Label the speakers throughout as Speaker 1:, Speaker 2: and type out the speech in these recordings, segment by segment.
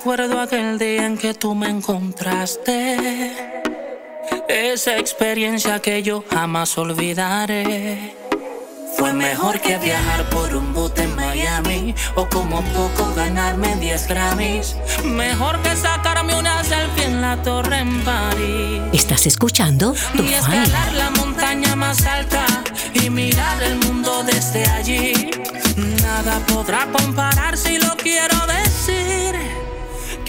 Speaker 1: Recuerdo aquel día en que tú me encontraste. Esa experiencia que yo jamás olvidaré. Fue mejor que viajar por un bote en Miami o como poco ganarme 10 Grammys. Mejor que sacarme una selfie en la torre en París.
Speaker 2: ¿Estás escuchando? Tu
Speaker 1: Y escalar la montaña más alta y mirar el mundo desde allí. Nada podrá compararse y lo quiero decir.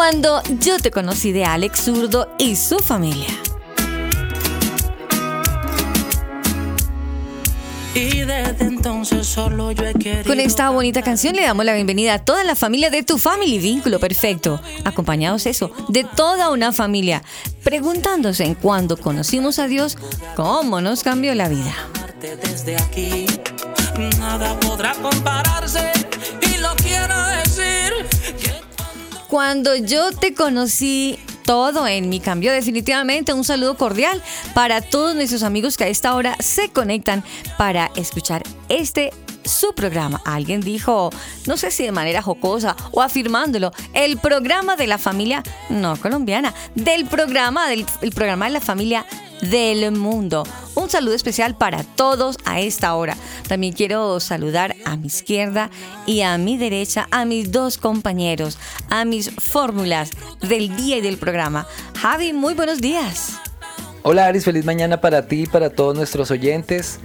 Speaker 1: Cuando yo te conocí
Speaker 3: de Alex Zurdo y su familia.
Speaker 1: Y desde entonces solo yo he querido.
Speaker 3: Con esta bonita canción le damos la bienvenida a toda la familia de tu family, vínculo perfecto. Acompañados eso, de toda una familia, preguntándose en cuando conocimos a Dios, cómo nos cambió la vida.
Speaker 1: desde aquí. Nada podrá compararse
Speaker 3: Cuando yo te conocí, todo en mi cambió definitivamente. Un saludo cordial para todos nuestros amigos que a esta hora se conectan para escuchar este su programa. Alguien dijo, no sé si de manera jocosa o afirmándolo, el programa de la familia no colombiana, del programa del el programa de la familia del mundo. Un saludo especial para todos a esta hora. También quiero saludar a mi izquierda y a mi derecha a mis dos compañeros, a mis fórmulas del día y del programa. Javi, muy buenos días.
Speaker 4: Hola Aris, feliz mañana para ti y para todos nuestros oyentes.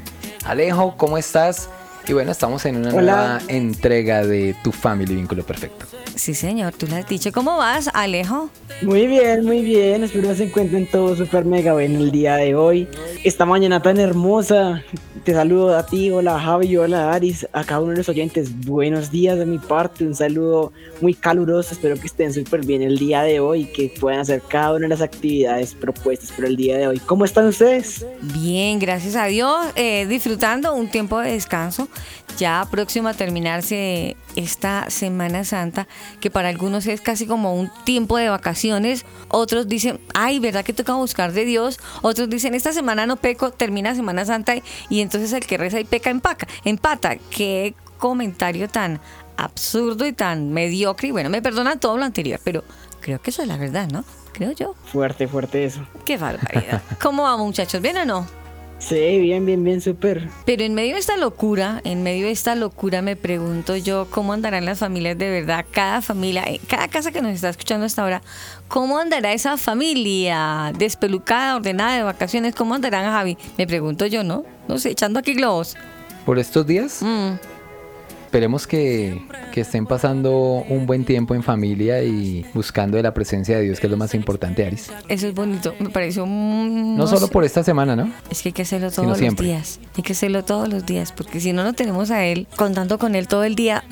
Speaker 4: Alejo, ¿cómo estás? Y bueno, estamos en una
Speaker 5: Hola.
Speaker 4: nueva entrega de Tu Family Vínculo Perfecto.
Speaker 3: Sí, señor, tú lo has dicho. ¿Cómo vas, Alejo?
Speaker 5: Muy bien, muy bien. Espero que se encuentren todos súper mega bien el día de hoy. Esta mañana tan hermosa. Te saludo a ti, hola Javi, hola Aris, a cada uno de los oyentes. Buenos días de mi parte. Un saludo muy caluroso. Espero que estén súper bien el día de hoy y que puedan hacer cada una de las actividades propuestas para el día de hoy. ¿Cómo están ustedes?
Speaker 3: Bien, gracias a Dios, eh, disfrutando un tiempo de descanso, ya próximo a terminarse esta Semana Santa, que para algunos es casi como un tiempo de vacaciones, otros dicen, ay, ¿verdad que toca buscar de Dios? Otros dicen, esta semana no peco, termina Semana Santa y, entonces el que reza y peca empaca, empata. Qué comentario tan absurdo y tan mediocre, y bueno, me perdonan todo lo anterior, pero creo que eso es la verdad, ¿no? Creo yo.
Speaker 5: Fuerte, fuerte eso.
Speaker 3: Qué barbaridad. ¿Cómo vamos, muchachos? ¿Bien o no?
Speaker 5: Sí, bien, bien, bien, súper.
Speaker 3: Pero en medio de esta locura, en medio de esta locura me pregunto yo cómo andarán las familias de verdad, cada familia, eh, cada casa que nos está escuchando hasta ahora, cómo andará esa familia despelucada, ordenada de vacaciones, cómo andarán Javi, me pregunto yo, ¿no? No sé, echando aquí globos.
Speaker 4: Por estos días,
Speaker 3: Mm,
Speaker 4: esperemos que, que estén pasando un buen tiempo en familia y buscando de la presencia de Dios, que es lo más importante, Aris.
Speaker 3: eso es bonito, me pareció un...
Speaker 4: No solo por esta semana, ¿no?
Speaker 3: Es que hay que hacerlo todos los
Speaker 4: siempre.
Speaker 3: días. Hay que hacerlo todos los días, porque si no lo tenemos a él, contando con él todo el día,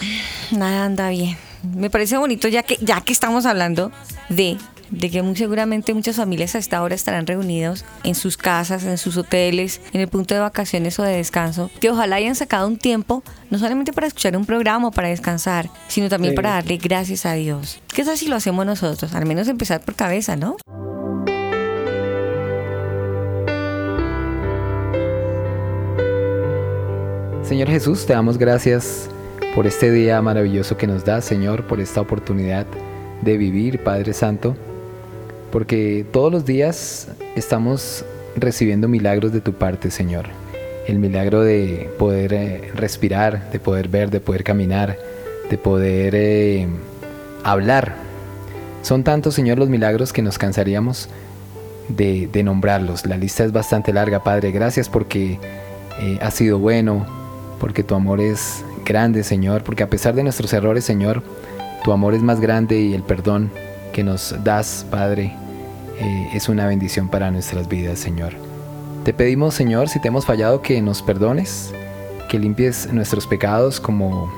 Speaker 3: nada anda bien. Me parece bonito ya que ya que estamos hablando de de que muy seguramente muchas familias a esta hora estarán reunidos en sus casas, en sus hoteles, en el punto de vacaciones o de descanso, que ojalá hayan sacado un tiempo, no solamente para escuchar un programa o para descansar, sino también
Speaker 5: Sí.
Speaker 3: para darle gracias a Dios. ¿Qué tal si lo hacemos nosotros? Al menos empezar por cabeza, ¿no?
Speaker 4: Señor Jesús, te damos gracias por este día maravilloso que nos das, Señor, por esta oportunidad de vivir, Padre Santo, porque todos los días estamos recibiendo milagros de tu parte, Señor. El milagro de poder eh, respirar, de poder ver, de poder caminar, de poder eh, hablar. Son tantos, Señor, los milagros que nos cansaríamos de, nombrarlos. La lista es bastante larga, Padre. Gracias porque eh, has sido bueno, porque tu amor es grande, Señor, porque a pesar de nuestros errores, Señor, tu amor es más grande y el perdón que nos das, Padre, eh, es una bendición para nuestras vidas, Señor. Te pedimos, Señor, si te hemos fallado, que nos perdones, que limpies nuestros pecados como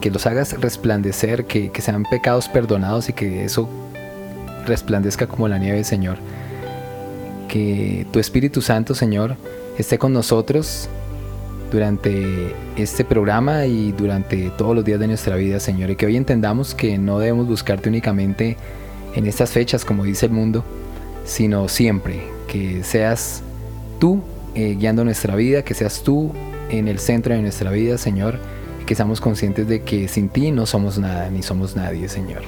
Speaker 4: que los hagas resplandecer, que, que sean pecados perdonados y que eso resplandezca como la nieve, Señor. Que tu Espíritu Santo, Señor, esté con nosotros durante este programa y durante todos los días de nuestra vida, Señor. Y que hoy entendamos que no debemos buscarte únicamente en estas fechas, como dice el mundo, sino siempre. Que seas tú eh, guiando nuestra vida, que seas tú en el centro de nuestra vida, Señor. Y que seamos conscientes de que sin ti no somos nada, ni somos nadie, Señor.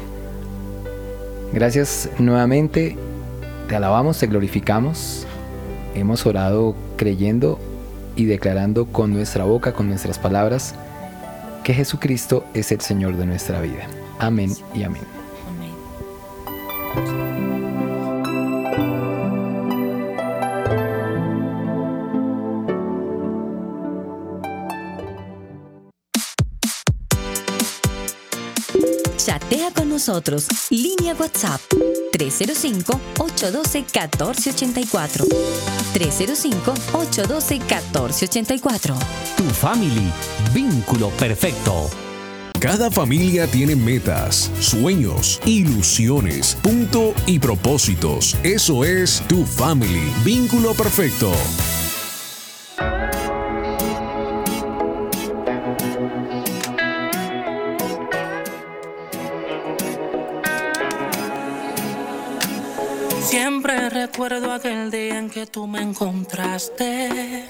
Speaker 4: Gracias nuevamente. Te alabamos, te glorificamos. Hemos orado creyendo y declarando con nuestra boca, con nuestras palabras, que Jesucristo es el Señor de nuestra vida. Amén y amén.
Speaker 2: Nosotros. Línea WhatsApp 305-812-1484. 305-812-1484.
Speaker 6: Tu family, vínculo perfecto.
Speaker 7: Cada familia tiene metas, sueños, ilusiones, punto y propósitos. Eso es tu family, vínculo perfecto.
Speaker 1: Siempre recuerdo aquel día en que tú me encontraste.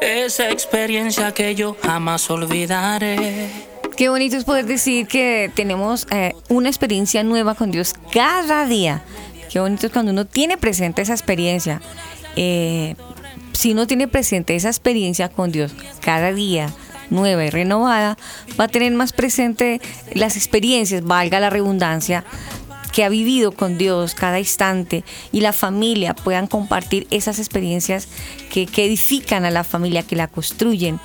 Speaker 1: Esa experiencia que yo jamás olvidaré.
Speaker 3: Qué bonito es poder decir que tenemos eh, una experiencia nueva con Dios cada día. Qué bonito es cuando uno tiene presente esa experiencia. Eh, si uno tiene presente esa experiencia con Dios cada día, nueva y renovada, va a tener más presente las experiencias, valga la redundancia, que ha vivido con Dios cada instante y la familia puedan compartir esas experiencias que, que edifican a la familia, que la construyen.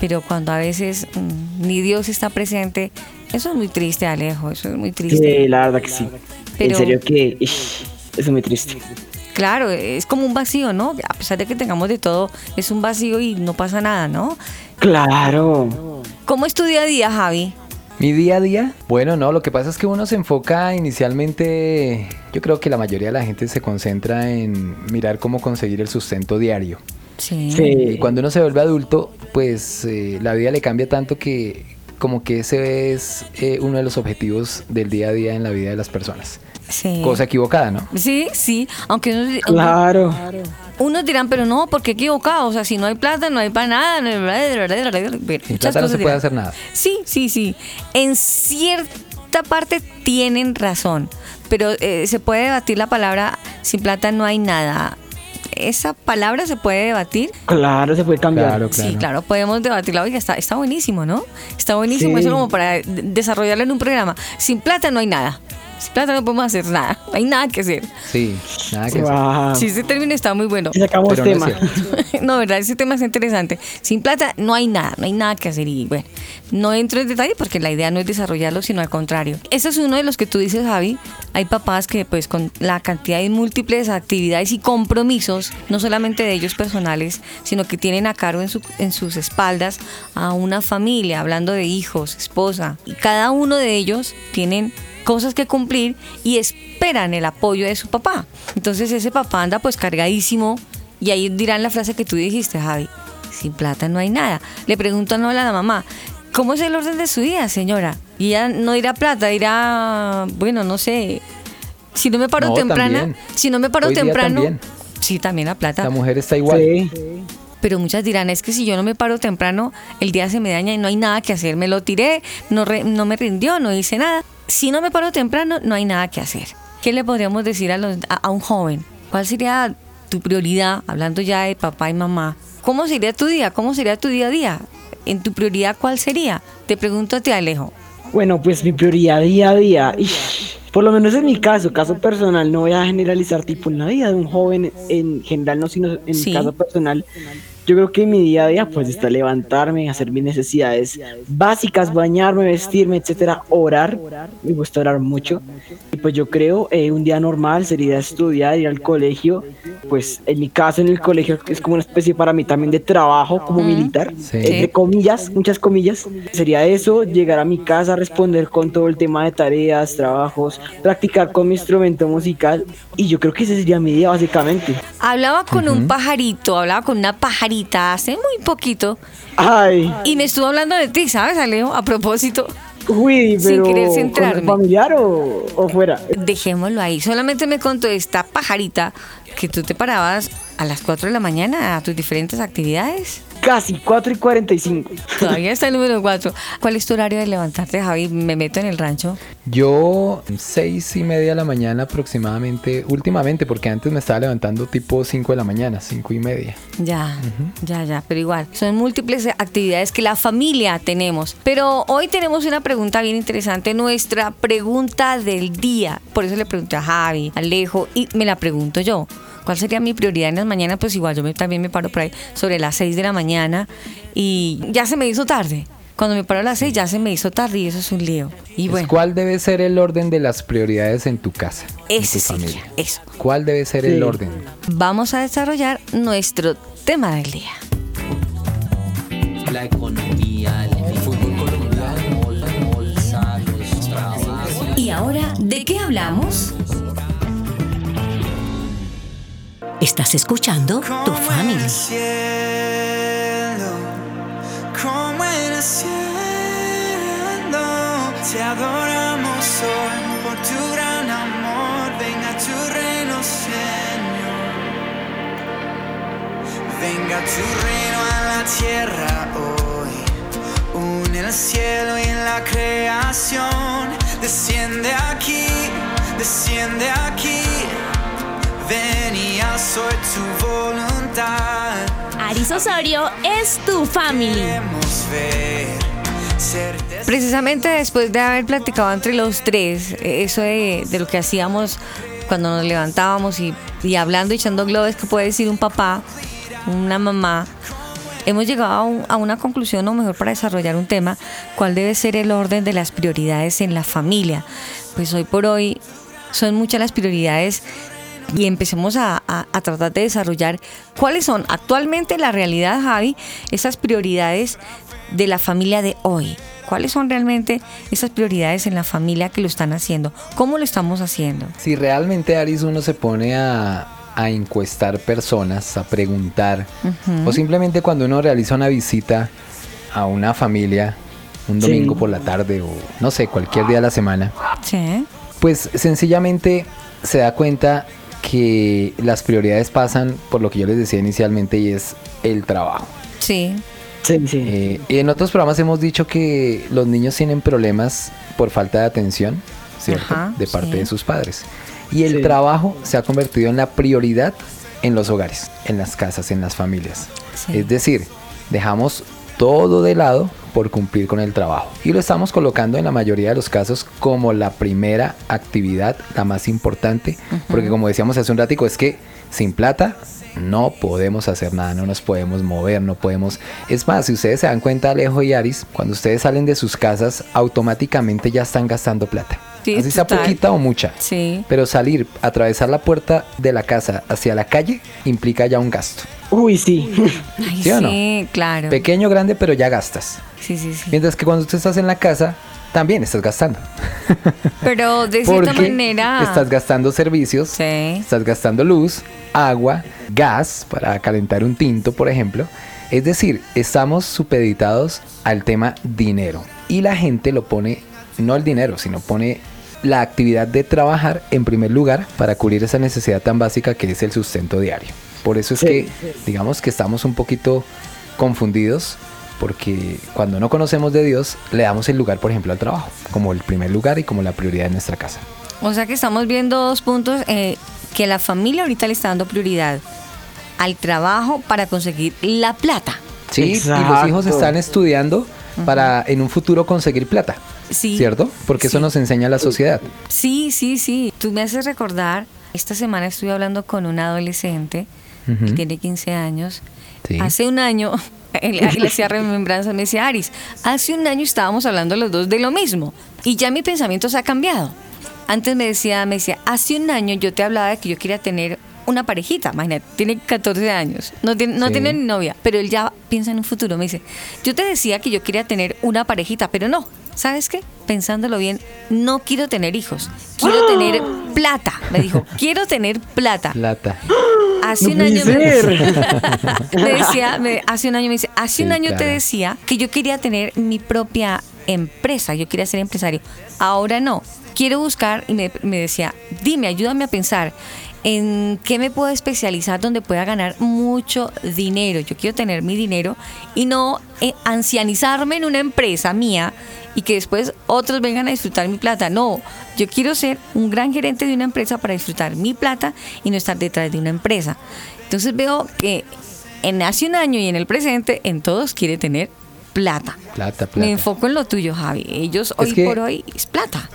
Speaker 3: Pero cuando a veces mm, ni Dios está presente, eso es muy triste, Alejo, eso es muy triste.
Speaker 5: Sí, la verdad que sí.
Speaker 3: Pero-
Speaker 5: En serio que ish, es muy triste.
Speaker 3: Claro, es como un vacío, ¿no? A pesar de que tengamos de todo, es un vacío y no pasa nada, ¿no?
Speaker 5: Claro.
Speaker 3: ¿Cómo es tu día a día, Javi?
Speaker 4: Mi día a día, bueno, no, lo que pasa es que uno se enfoca inicialmente, yo creo que la mayoría de la gente se concentra en mirar cómo conseguir el sustento diario.
Speaker 3: Sí.
Speaker 4: Cuando uno se vuelve adulto, pues eh, la vida le cambia tanto que como que ese es eh, uno de los objetivos del día a día en la vida de las personas.
Speaker 3: Sí.
Speaker 4: Cosa equivocada, ¿no?
Speaker 3: Sí, sí, aunque aunque
Speaker 5: Claro.
Speaker 3: Unos dirán, pero no, porque equivocado, o sea, si no hay plata, no hay para nada, no hay
Speaker 4: plata no se puede hacer nada.
Speaker 3: Sí, sí, sí. En cierta parte tienen razón, pero eh, se puede debatir la palabra sin plata no hay nada. Esa palabra se puede debatir.
Speaker 5: Claro, se puede cambiar.
Speaker 4: Claro, claro.
Speaker 3: Sí, claro, podemos debatirla. Oiga, está, está buenísimo, ¿no? Está buenísimo
Speaker 5: Sí.
Speaker 3: eso como para de- desarrollarlo en un programa. Sin plata no hay nada. Sin plata no podemos hacer nada. No hay nada que hacer.
Speaker 4: Sí, nada que hacer.
Speaker 3: Sí, ese término está muy bueno.
Speaker 5: Y sacamos
Speaker 4: Pero
Speaker 5: tema.
Speaker 3: no, verdad, ese tema es interesante. Sin plata no hay nada, no hay nada que hacer. Y bueno, no entro en detalle porque la idea no es desarrollarlo, sino al contrario. Ese es uno de los que tú dices, Javi. Hay papás que pues con la cantidad de múltiples actividades y compromisos, no solamente de ellos personales, sino que tienen a cargo en, su- en sus espaldas a una familia, hablando de hijos, esposa. Y cada uno de ellos tienen cosas que cumplir y esperan el apoyo de su papá. Entonces ese papá anda pues cargadísimo y ahí dirán la frase que tú dijiste, Javi, sin plata no hay nada. Le preguntan a la mamá, ¿cómo es el orden de su vida, señora? Y ella no dirá plata, dirá, bueno, no sé, si no me paro
Speaker 4: No,
Speaker 3: temprana,
Speaker 4: también.
Speaker 3: si no me paro
Speaker 4: Hoy día
Speaker 3: temprano,
Speaker 4: también.
Speaker 3: sí, también la plata.
Speaker 4: La mujer está igual.
Speaker 5: Sí.
Speaker 3: Pero muchas dirán, es que si yo no me paro temprano, el día se me daña y no hay nada que hacer. Me lo tiré, no, re- no me rindió, no hice nada. Si no me paro temprano, no hay nada que hacer. ¿Qué le podríamos decir a, los, a, a un joven? ¿Cuál sería tu prioridad, hablando ya de papá y mamá, ¿cómo sería tu día? ¿Cómo sería tu día a día? En tu prioridad, ¿cuál sería? Te pregunto a ti, Alejo.
Speaker 5: Bueno, pues mi prioridad día a día, por lo menos en mi caso, caso personal, no voy a generalizar tipo en la vida de un joven en general, no, sino en mi caso personal. Yo creo que mi día a día pues está levantarme, hacer mis necesidades básicas, bañarme, vestirme, etcétera, orar. Me gusta orar mucho. Y pues yo creo eh, un día normal sería estudiar, ir al colegio. Pues en mi caso en el colegio es como una especie para mí también de trabajo como militar, entre comillas, muchas comillas. Sería eso, llegar a mi casa, responder con todo el tema de tareas, trabajos, practicar con mi instrumento musical. Y yo creo que ese sería mi día básicamente.
Speaker 3: Hablaba con un pajarito, hablaba con una pajarita hace muy poquito.
Speaker 5: Ay.
Speaker 3: Y me estuvo hablando de ti, ¿sabes, Alejo? A propósito.
Speaker 5: Uy, pero Sin querer centrarme. familiar o, o fuera?
Speaker 3: Dejémoslo ahí. Solamente me contó esta pajarita que tú te parabas a las 4 de la mañana a tus diferentes actividades.
Speaker 5: Casi, 4 y 45.
Speaker 3: Todavía está el número 4. ¿Cuál es tu horario de levantarte, Javi? Me meto en el rancho.
Speaker 4: Yo, seis y media de la mañana aproximadamente, últimamente, porque antes me estaba levantando tipo 5 de la mañana, 5 y media.
Speaker 3: Ya, ya, ya, pero igual, son múltiples actividades que la familia tenemos. Pero hoy tenemos una pregunta bien interesante, nuestra pregunta del día. Por eso le pregunté a Javi, Alejo, y me la pregunto yo. ¿Cuál sería mi prioridad en las mañanas? Pues igual yo también me paro por ahí sobre las 6 de la mañana y ya se me hizo tarde. Cuando me paro a las 6 ya se me hizo tarde y eso es un lío. Y bueno,
Speaker 4: ¿Cuál debe ser el orden de las prioridades en tu casa?
Speaker 3: Ese
Speaker 4: en tu
Speaker 3: familia. eso.
Speaker 4: ¿Cuál debe ser el orden?
Speaker 3: Vamos a desarrollar nuestro tema del día.
Speaker 1: La economía, el fútbol colombiano, la bolsa, los trabajos.
Speaker 2: ¿Y ahora de qué hablamos? Estás escuchando Tu Family.
Speaker 8: Como en el cielo, te adoramos hoy por tu gran amor. Venga tu reino, Señor. Venga tu reino a la tierra hoy. Une el cielo y la creación. Desciende aquí, desciende aquí. Ven y haz hoy tu voluntad.
Speaker 9: Aris Osorio es tu family.
Speaker 3: Precisamente después de haber platicado entre los tres, eh, eso de, de lo que hacíamos cuando nos levantábamos y, y hablando y echando globes que puede decir un papá, una mamá, hemos llegado a, un- a una conclusión o mejor para desarrollar un tema, cuál debe ser el orden de las prioridades en la familia. Pues hoy por hoy son muchas las prioridades y empecemos a, a- a tratar de desarrollar cuáles son actualmente la realidad, Javi, esas prioridades de la familia de hoy. ¿Cuáles son realmente esas prioridades en la familia que lo están haciendo? ¿Cómo lo estamos haciendo?
Speaker 4: Si realmente, Aris, uno se pone a, a encuestar personas, a preguntar, o simplemente cuando uno realiza una visita a una familia, un
Speaker 5: Sí.
Speaker 4: domingo por la tarde o no sé, cualquier día de la semana,
Speaker 3: Sí.
Speaker 4: pues sencillamente se da cuenta que las prioridades pasan por lo que yo les decía inicialmente y es el trabajo.
Speaker 3: Sí.
Speaker 5: Sí, sí.
Speaker 4: Eh, y en otros programas hemos dicho que los niños tienen problemas por falta de atención, ¿cierto?
Speaker 3: Ajá,
Speaker 4: de parte
Speaker 3: sí.
Speaker 4: de sus padres. Y el
Speaker 5: Sí.
Speaker 4: trabajo se ha convertido en la prioridad en los hogares, en las casas, en las familias.
Speaker 3: Sí.
Speaker 4: Es decir, dejamos todo de lado por cumplir con el trabajo. Y lo estamos colocando en la mayoría de los casos como la primera actividad, la más importante, porque como decíamos hace un ratico, es que sin plata no podemos hacer nada, no nos podemos mover, no podemos... Es más, si ustedes se dan cuenta, Alejo y Aris, cuando ustedes salen de sus casas, automáticamente ya están gastando plata.
Speaker 3: Sí,
Speaker 4: Así sea
Speaker 3: total.
Speaker 4: poquita o mucha.
Speaker 3: Sí.
Speaker 4: Pero salir, atravesar la puerta de la casa hacia la calle implica ya un gasto.
Speaker 5: Uy, sí.
Speaker 3: Ay,
Speaker 4: ¿Sí o no?
Speaker 3: sí, claro.
Speaker 4: Pequeño, grande, pero ya gastas.
Speaker 3: Sí, sí, sí.
Speaker 4: Mientras que cuando tú estás en la casa, también estás gastando.
Speaker 3: Pero de cierta
Speaker 4: Porque
Speaker 3: manera.
Speaker 4: estás gastando servicios,
Speaker 3: Sí.
Speaker 4: estás gastando luz, agua, gas para calentar un tinto, por ejemplo. Es decir, estamos supeditados al tema dinero. Y la gente lo pone, no el dinero, sino pone la actividad de trabajar en primer lugar para cubrir esa necesidad tan básica que es el sustento diario. Por eso es
Speaker 5: Sí.
Speaker 4: que, digamos que estamos un poquito confundidos porque cuando no conocemos de Dios le damos el lugar, por ejemplo, al trabajo, como el primer lugar y como la prioridad de nuestra casa.
Speaker 3: O sea que estamos viendo dos puntos eh, que la familia ahorita le está dando prioridad al trabajo para conseguir la plata.
Speaker 4: Sí, y los
Speaker 5: Exacto.
Speaker 4: hijos están estudiando para en un futuro conseguir plata.
Speaker 3: Sí.
Speaker 4: ¿Cierto? Porque eso nos enseña la sociedad.
Speaker 3: Sí, sí, sí. Tú me haces recordar, esta semana estuve hablando con un adolescente Tiene 15 años.
Speaker 4: Sí.
Speaker 3: Hace un año, él, él hacía remembranza, me decía, Aris, hace un año estábamos hablando los dos de lo mismo y ya mi pensamiento se ha cambiado. Antes me decía, me decía, hace un año yo te hablaba de que yo quería tener una parejita, imagínate, tiene 14 años, no tiene, no
Speaker 4: Sí.
Speaker 3: tiene ni novia, pero él ya piensa en un futuro, me dice, yo te decía que yo quería tener una parejita, pero no, ¿sabes qué? Pensándolo bien, no quiero tener hijos, quiero tener plata, me dijo, quiero tener plata.
Speaker 4: Plata.
Speaker 3: Hace
Speaker 5: No
Speaker 3: un año me,
Speaker 5: ser.
Speaker 3: me decía, me- hace un año me dice, hace
Speaker 4: Sí,
Speaker 3: un año te decía que yo quería tener mi propia empresa, yo quería ser empresario. Ahora no, quiero buscar y me, me decía, dime, ayúdame a pensar en qué me puedo especializar donde pueda ganar mucho dinero. Yo quiero tener mi dinero y no eh, ancianizarme en una empresa mía y que después otros vengan a disfrutar mi plata. No, yo quiero ser un gran gerente de una empresa para disfrutar mi plata y no estar detrás de una empresa. Entonces veo que en hace un año y en el presente, en todos quiere tener plata.
Speaker 4: Plata, plata.
Speaker 3: Me enfoco en lo tuyo, Javi. Ellos hoy
Speaker 4: que-
Speaker 3: por hoy es plata.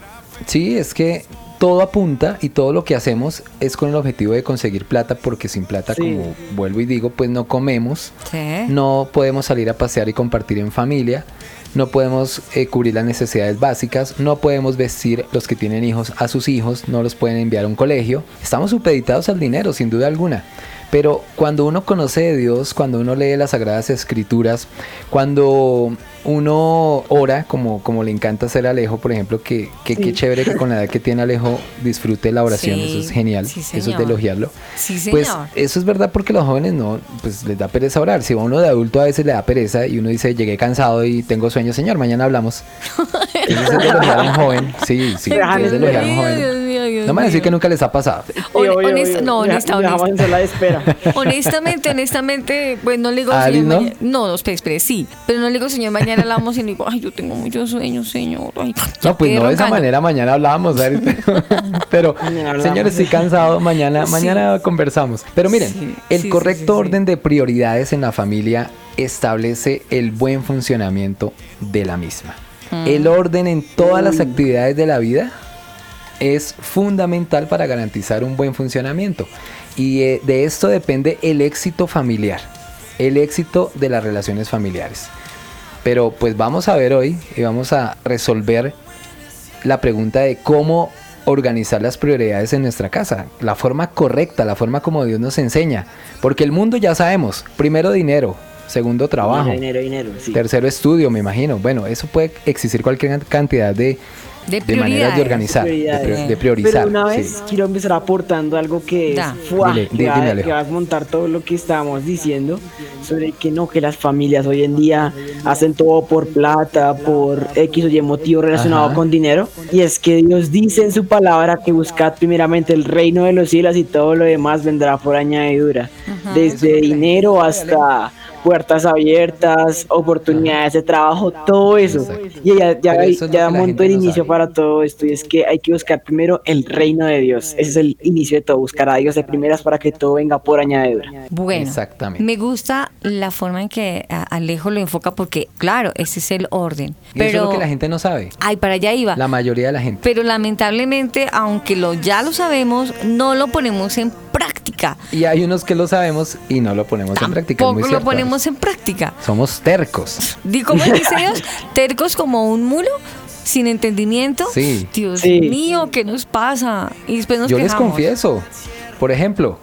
Speaker 4: Sí, es que todo apunta y todo lo que hacemos es con el objetivo de conseguir plata porque sin plata,
Speaker 5: Sí.
Speaker 4: como vuelvo y digo, pues no comemos,
Speaker 3: Sí.
Speaker 4: no podemos salir a pasear y compartir en familia, no podemos eh, cubrir las necesidades básicas, no podemos vestir los que tienen hijos a sus hijos, no los pueden enviar a un colegio. Estamos supeditados al dinero, sin duda alguna. Pero cuando uno conoce de Dios, cuando uno lee las Sagradas Escrituras, cuando uno ora, como, como le encanta hacer a Alejo, por ejemplo, que, que qué
Speaker 5: Sí.
Speaker 4: chévere que con la edad que tiene Alejo disfrute la oración,
Speaker 3: Sí,
Speaker 4: eso es genial,
Speaker 3: sí,
Speaker 4: eso es de elogiarlo.
Speaker 3: Sí,
Speaker 4: Pues
Speaker 3: señor.
Speaker 4: eso es verdad porque los jóvenes no, pues les da pereza orar. Si a uno de adulto a veces le da pereza y uno dice, llegué cansado y tengo sueño, señor, mañana hablamos. Eso es de elogiar a un joven. Sí, sí, es de elogiar a un joven.
Speaker 3: Dios
Speaker 4: No me van a decir que nunca les ha pasado.
Speaker 3: Hon-
Speaker 5: Obvio, obvio,
Speaker 3: honesta-
Speaker 5: obvio.
Speaker 3: no,
Speaker 5: Deja-
Speaker 3: honesta,
Speaker 5: dejamos
Speaker 3: honesta.
Speaker 5: en sala de espera.
Speaker 3: Honestamente, honestamente, pues no le digo,
Speaker 4: ¿A
Speaker 3: señor,
Speaker 4: Alice no?
Speaker 3: mañana- no, no, espere, espere, sí, pero no le digo, señor, mañana hablamos y le digo, ay, yo tengo mucho sueño, señor. Ay,
Speaker 4: No, pues no de esa manera, mañana hablábamos, ¿sabes? pero,
Speaker 5: Mañana hablamos.
Speaker 4: señor, estoy cansado, mañana,
Speaker 3: Sí.
Speaker 4: mañana conversamos. Pero miren,
Speaker 3: Sí,
Speaker 4: el
Speaker 3: sí,
Speaker 4: correcto
Speaker 3: sí, sí.
Speaker 4: orden de prioridades en la familia establece el buen funcionamiento de la misma.
Speaker 3: Mm.
Speaker 4: El orden en todas las actividades de la vida es fundamental para garantizar un buen funcionamiento. Y eh, de esto depende el éxito familiar, el éxito de las relaciones familiares. Pero pues vamos a ver hoy y vamos a resolver la pregunta de cómo organizar las prioridades en nuestra casa, la forma correcta, la forma como Dios nos enseña. Porque el mundo ya sabemos, primero dinero, segundo trabajo,
Speaker 5: Dinero, dinero, sí.
Speaker 4: tercero estudio, me imagino. Bueno, eso puede existir cualquier cantidad de,
Speaker 3: De
Speaker 4: de maneras de organizar, de, de priorizar.
Speaker 5: Pero una
Speaker 4: sí.
Speaker 5: vez quiero empezar aportando algo que
Speaker 3: Da.
Speaker 5: es ¡fua!
Speaker 4: Dile,
Speaker 5: que, va,
Speaker 4: Alejo.
Speaker 5: que va a montar todo lo que estábamos diciendo sobre que no, que las familias hoy en día hacen todo por plata, por X o Y motivo relacionado
Speaker 4: Ajá.
Speaker 5: con dinero. Y es que Dios dice en su palabra que buscad primeramente el reino de los cielos y todo lo demás vendrá por añadidura. Desde dinero hasta puertas abiertas, oportunidades de trabajo, todo eso.
Speaker 4: Exacto.
Speaker 5: Y ya, ya,
Speaker 4: eso
Speaker 5: ya
Speaker 4: que la
Speaker 5: montó
Speaker 4: gente
Speaker 5: el
Speaker 4: no
Speaker 5: inicio para todo esto y es que hay que buscar primero el reino de Dios. Ese es el inicio de todo, buscar a Dios de primeras para que todo venga por añadidura.
Speaker 3: Bueno,
Speaker 4: Exactamente.
Speaker 3: me gusta la forma en que Alejo lo enfoca porque, claro, ese es el orden.
Speaker 4: Y eso es
Speaker 3: Pero,
Speaker 4: lo que la gente no sabe.
Speaker 3: ay, para allá iba.
Speaker 4: La mayoría de la gente.
Speaker 3: Pero lamentablemente, aunque lo ya lo sabemos, no lo ponemos en práctica.
Speaker 4: Y hay unos que lo sabemos y no lo ponemos en práctica. muy
Speaker 3: Tampoco lo
Speaker 4: cierto,
Speaker 3: ponemos en práctica.
Speaker 4: Somos tercos.
Speaker 3: Di- ¿Cómo dice Dios? Tercos como un mulo, sin entendimiento.
Speaker 4: Sí.
Speaker 3: Dios
Speaker 5: Sí.
Speaker 3: mío, ¿qué nos pasa? Y después nos
Speaker 4: Yo les
Speaker 3: quejamos.
Speaker 4: confieso, por ejemplo,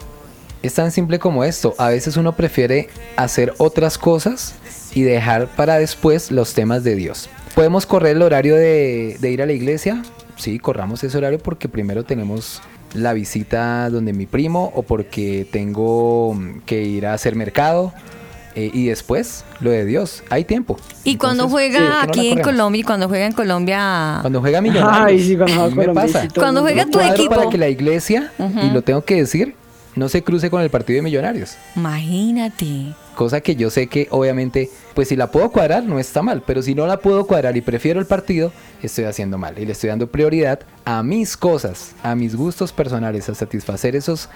Speaker 4: es tan simple como esto. A veces uno prefiere hacer otras cosas y dejar para después los temas de Dios. ¿Podemos correr el horario de, de ir a la iglesia? Sí, corramos ese horario porque primero tenemos la visita donde mi primo o porque tengo que ir a hacer mercado. Eh, y después lo de Dios, hay tiempo.
Speaker 3: Y cuando juega
Speaker 4: ¿por qué no la
Speaker 3: aquí en? Colombia, y cuando juega en Colombia,
Speaker 4: Cuando juega Millonarios.
Speaker 5: Ay, sí, cuando juega Colombia,
Speaker 4: pasa.
Speaker 3: Cuando juega tu equipo.
Speaker 4: para que la iglesia, y lo tengo que decir, no se cruce con el partido de Millonarios.
Speaker 3: imagínate.
Speaker 4: cosa que yo sé que obviamente, pues si la puedo cuadrar no está mal, pero si no la puedo cuadrar y prefiero el partido, estoy haciendo mal y le estoy dando prioridad a mis cosas, a mis gustos personales, a satisfacer esos